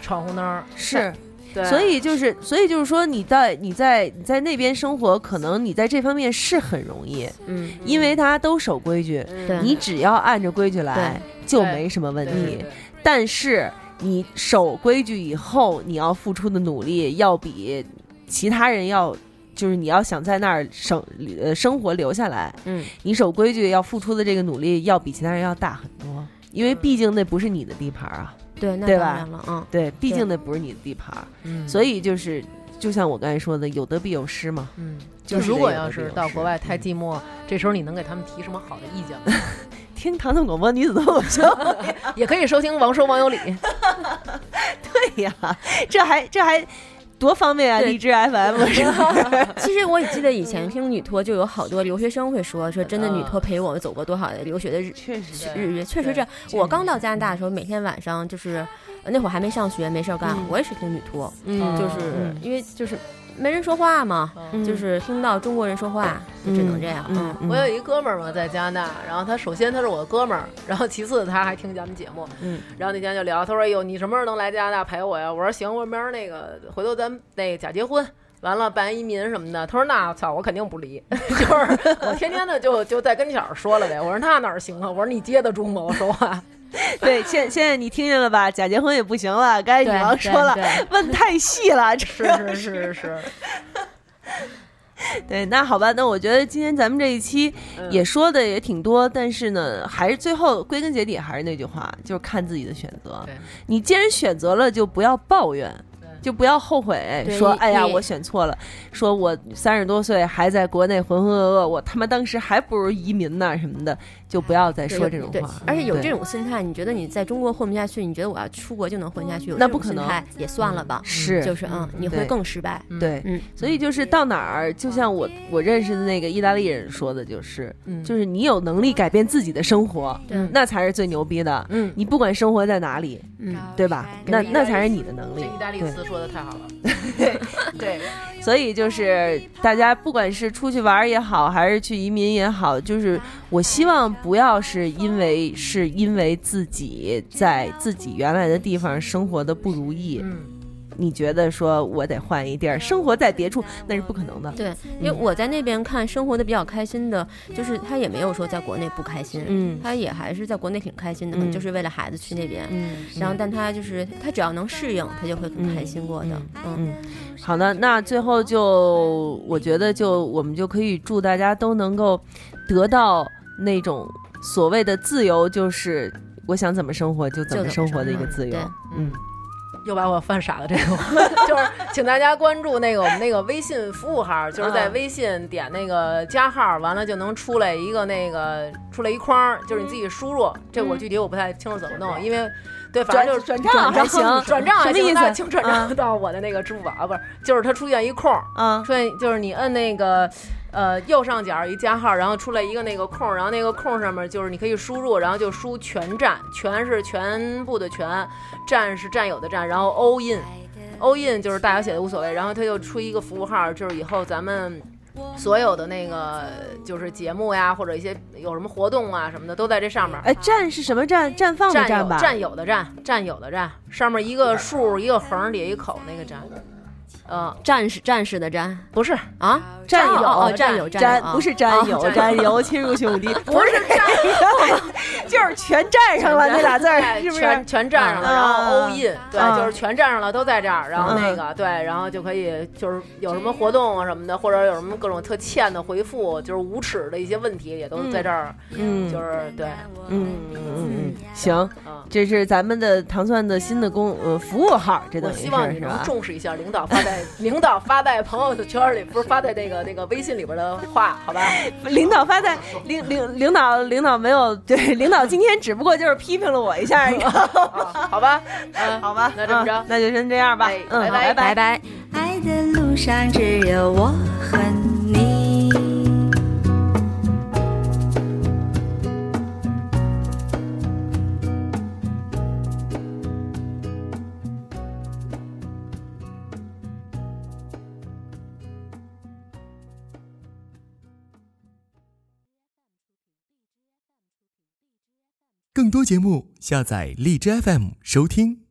闯红灯儿，是。对，所以就是，所以就是说，你在你在你在那边生活，可能你在这方面是很容易，嗯，因为大家都守规矩，你只要按着规矩来就没什么问题。但是你守规矩以后，你要付出的努力要比其他人要，就是你要想在那儿生呃生活留下来，嗯，你守规矩要付出的这个努力要比其他人要大很多，因为毕竟那不是你的地盘儿啊，对，那对吧当然了，嗯，对，毕竟那不是你的地盘儿，嗯所以就是就像我刚才说的，有得必有失嘛。嗯，就就是如果要是到国外太嗯寂寞，这时候你能给他们提什么好的意见吗？听唐宋广播女子脱口秀，也可以收听《王说王有理》。对呀，这还这还多方便啊！荔枝 FM 是吧？其实我也记得以前听女托，就有好多留学生会说说，真的女托陪我们走过多少的留学的日 确实日月，确实这样。我刚到加拿大的时候，每天晚上就是呃那会儿还没上学，没事儿干，我也是听女托，嗯就是因为就是没人说话嘛，嗯就是听到中国人说话，就只能这样。嗯嗯我有一哥们儿嘛，在加拿大，然后他首先他是我的哥们儿，然后其次他还听咱们节目，嗯，然后那天就聊，他说：“哎呦，你什么时候能来加拿大陪我呀？”我说：“行，我明儿那个回头咱们那假结婚。”完了办移民什么的，他说那操，我肯定不离，就是我天天的就就在跟前儿说了呗。我说那哪儿行啊？我说你接得住吗？我说话，对，现现在你听见了吧？假结婚也不行了，刚才女王说了问太细了，这是是是是，对，那好吧，那我觉得今天咱们这一期嗯也说的也挺多，但是呢，还是最后归根结底还是那句话，就是看自己的选择。你既然选择了，就不要抱怨。就不要后悔，说哎呀我选错了，说我三十多岁还在国内浑浑噩噩，我他妈当时还不如移民呢什么的，就不要再说这种对话。而且有这种心态，你觉得你在中国混不下去，你觉得我要出国就能混下去，那不可能也算了吧，是就是嗯，你会更失败。对，嗯，所以就是到哪儿，就像我我认识的那个意大利人说的，就是，嗯就是你有能力改变自己的生活，对那才是最牛逼的。嗯，你不管生活在哪里，嗯，对吧？那那才是你的能力意。大利对词说的太好了，对，所以就是大家不管是出去玩也好，还是去移民也好，就是我希望不要是因为是因为自己在自己原来的地方生活的不如意，嗯，你觉得说我得换一地儿生活在别处，那是不可能的。对，因为我在那边看生活的比较开心的，就是他也没有说在国内不开心，嗯。他也还是在国内挺开心的，可能嗯。就是为了孩子去那边。嗯。然后，但他就是他只要能适应，他就会很开心过的。嗯，嗯，好的，那最后就我觉得就我们就可以祝大家都能够得到那种所谓的自由，就是我想怎么生活就怎么生活。的一个自由。对。嗯，又把我犯傻了这个，就是请大家关注那个我们那个微信服务号，就是在微信点那个加号，完了就能出来一个那个出来一框，就是你自己输入。这我具体我不太清楚怎么弄，因为。对，反正就是转账还行转账还行，什么意思那请转啊账到我的那个支付宝，不是，就是它出现一空，嗯出现就是你摁那个呃右上角一加号，然后出来一个那个空，然后那个空上面就是你可以输入，然后就输全站，全是全部的全，站是占有的站，然后 all in。all in 就是大小写的无所谓，然后它就出一个服务号，就是以后咱们所有的那个就是节目呀，或者一些有什么活动啊什么的，都在这上面。哎，站是什么站？绽放的占绽吧？有占有的占，占有的战，上面一个竖一个横底下一口那个占，呃，战士战士的战？不是。啊，战友哦哦占有占有啊不是占有，啊占有侵入兄弟，不是战友，就是全站上了那俩字儿，是不是？全全占上了，然后啊 all in，对，啊就是全站上了，都在这儿，然后那个对，然后就可以就是有什么活动啊什么的，或者有什么各种特欠的回复，就是无耻的一些问题也都在这儿，嗯。就是对，嗯嗯嗯嗯，行，啊。这是咱们的糖蒜的新的公呃服务号，这等我于希望你能是是吧？重视一下领导发在领导发在朋友圈里，不是发在那个那个微信里边的话，好吧？领导发在领领领导领导没有对领导今天只不过就是批评了我一下，你知道吗 啊 好吧，嗯，好吧？那这么着嗯那就先这样吧哎，嗯，拜拜拜拜。爱的路上只有我和你。更多节目，下载荔枝 FM 收听。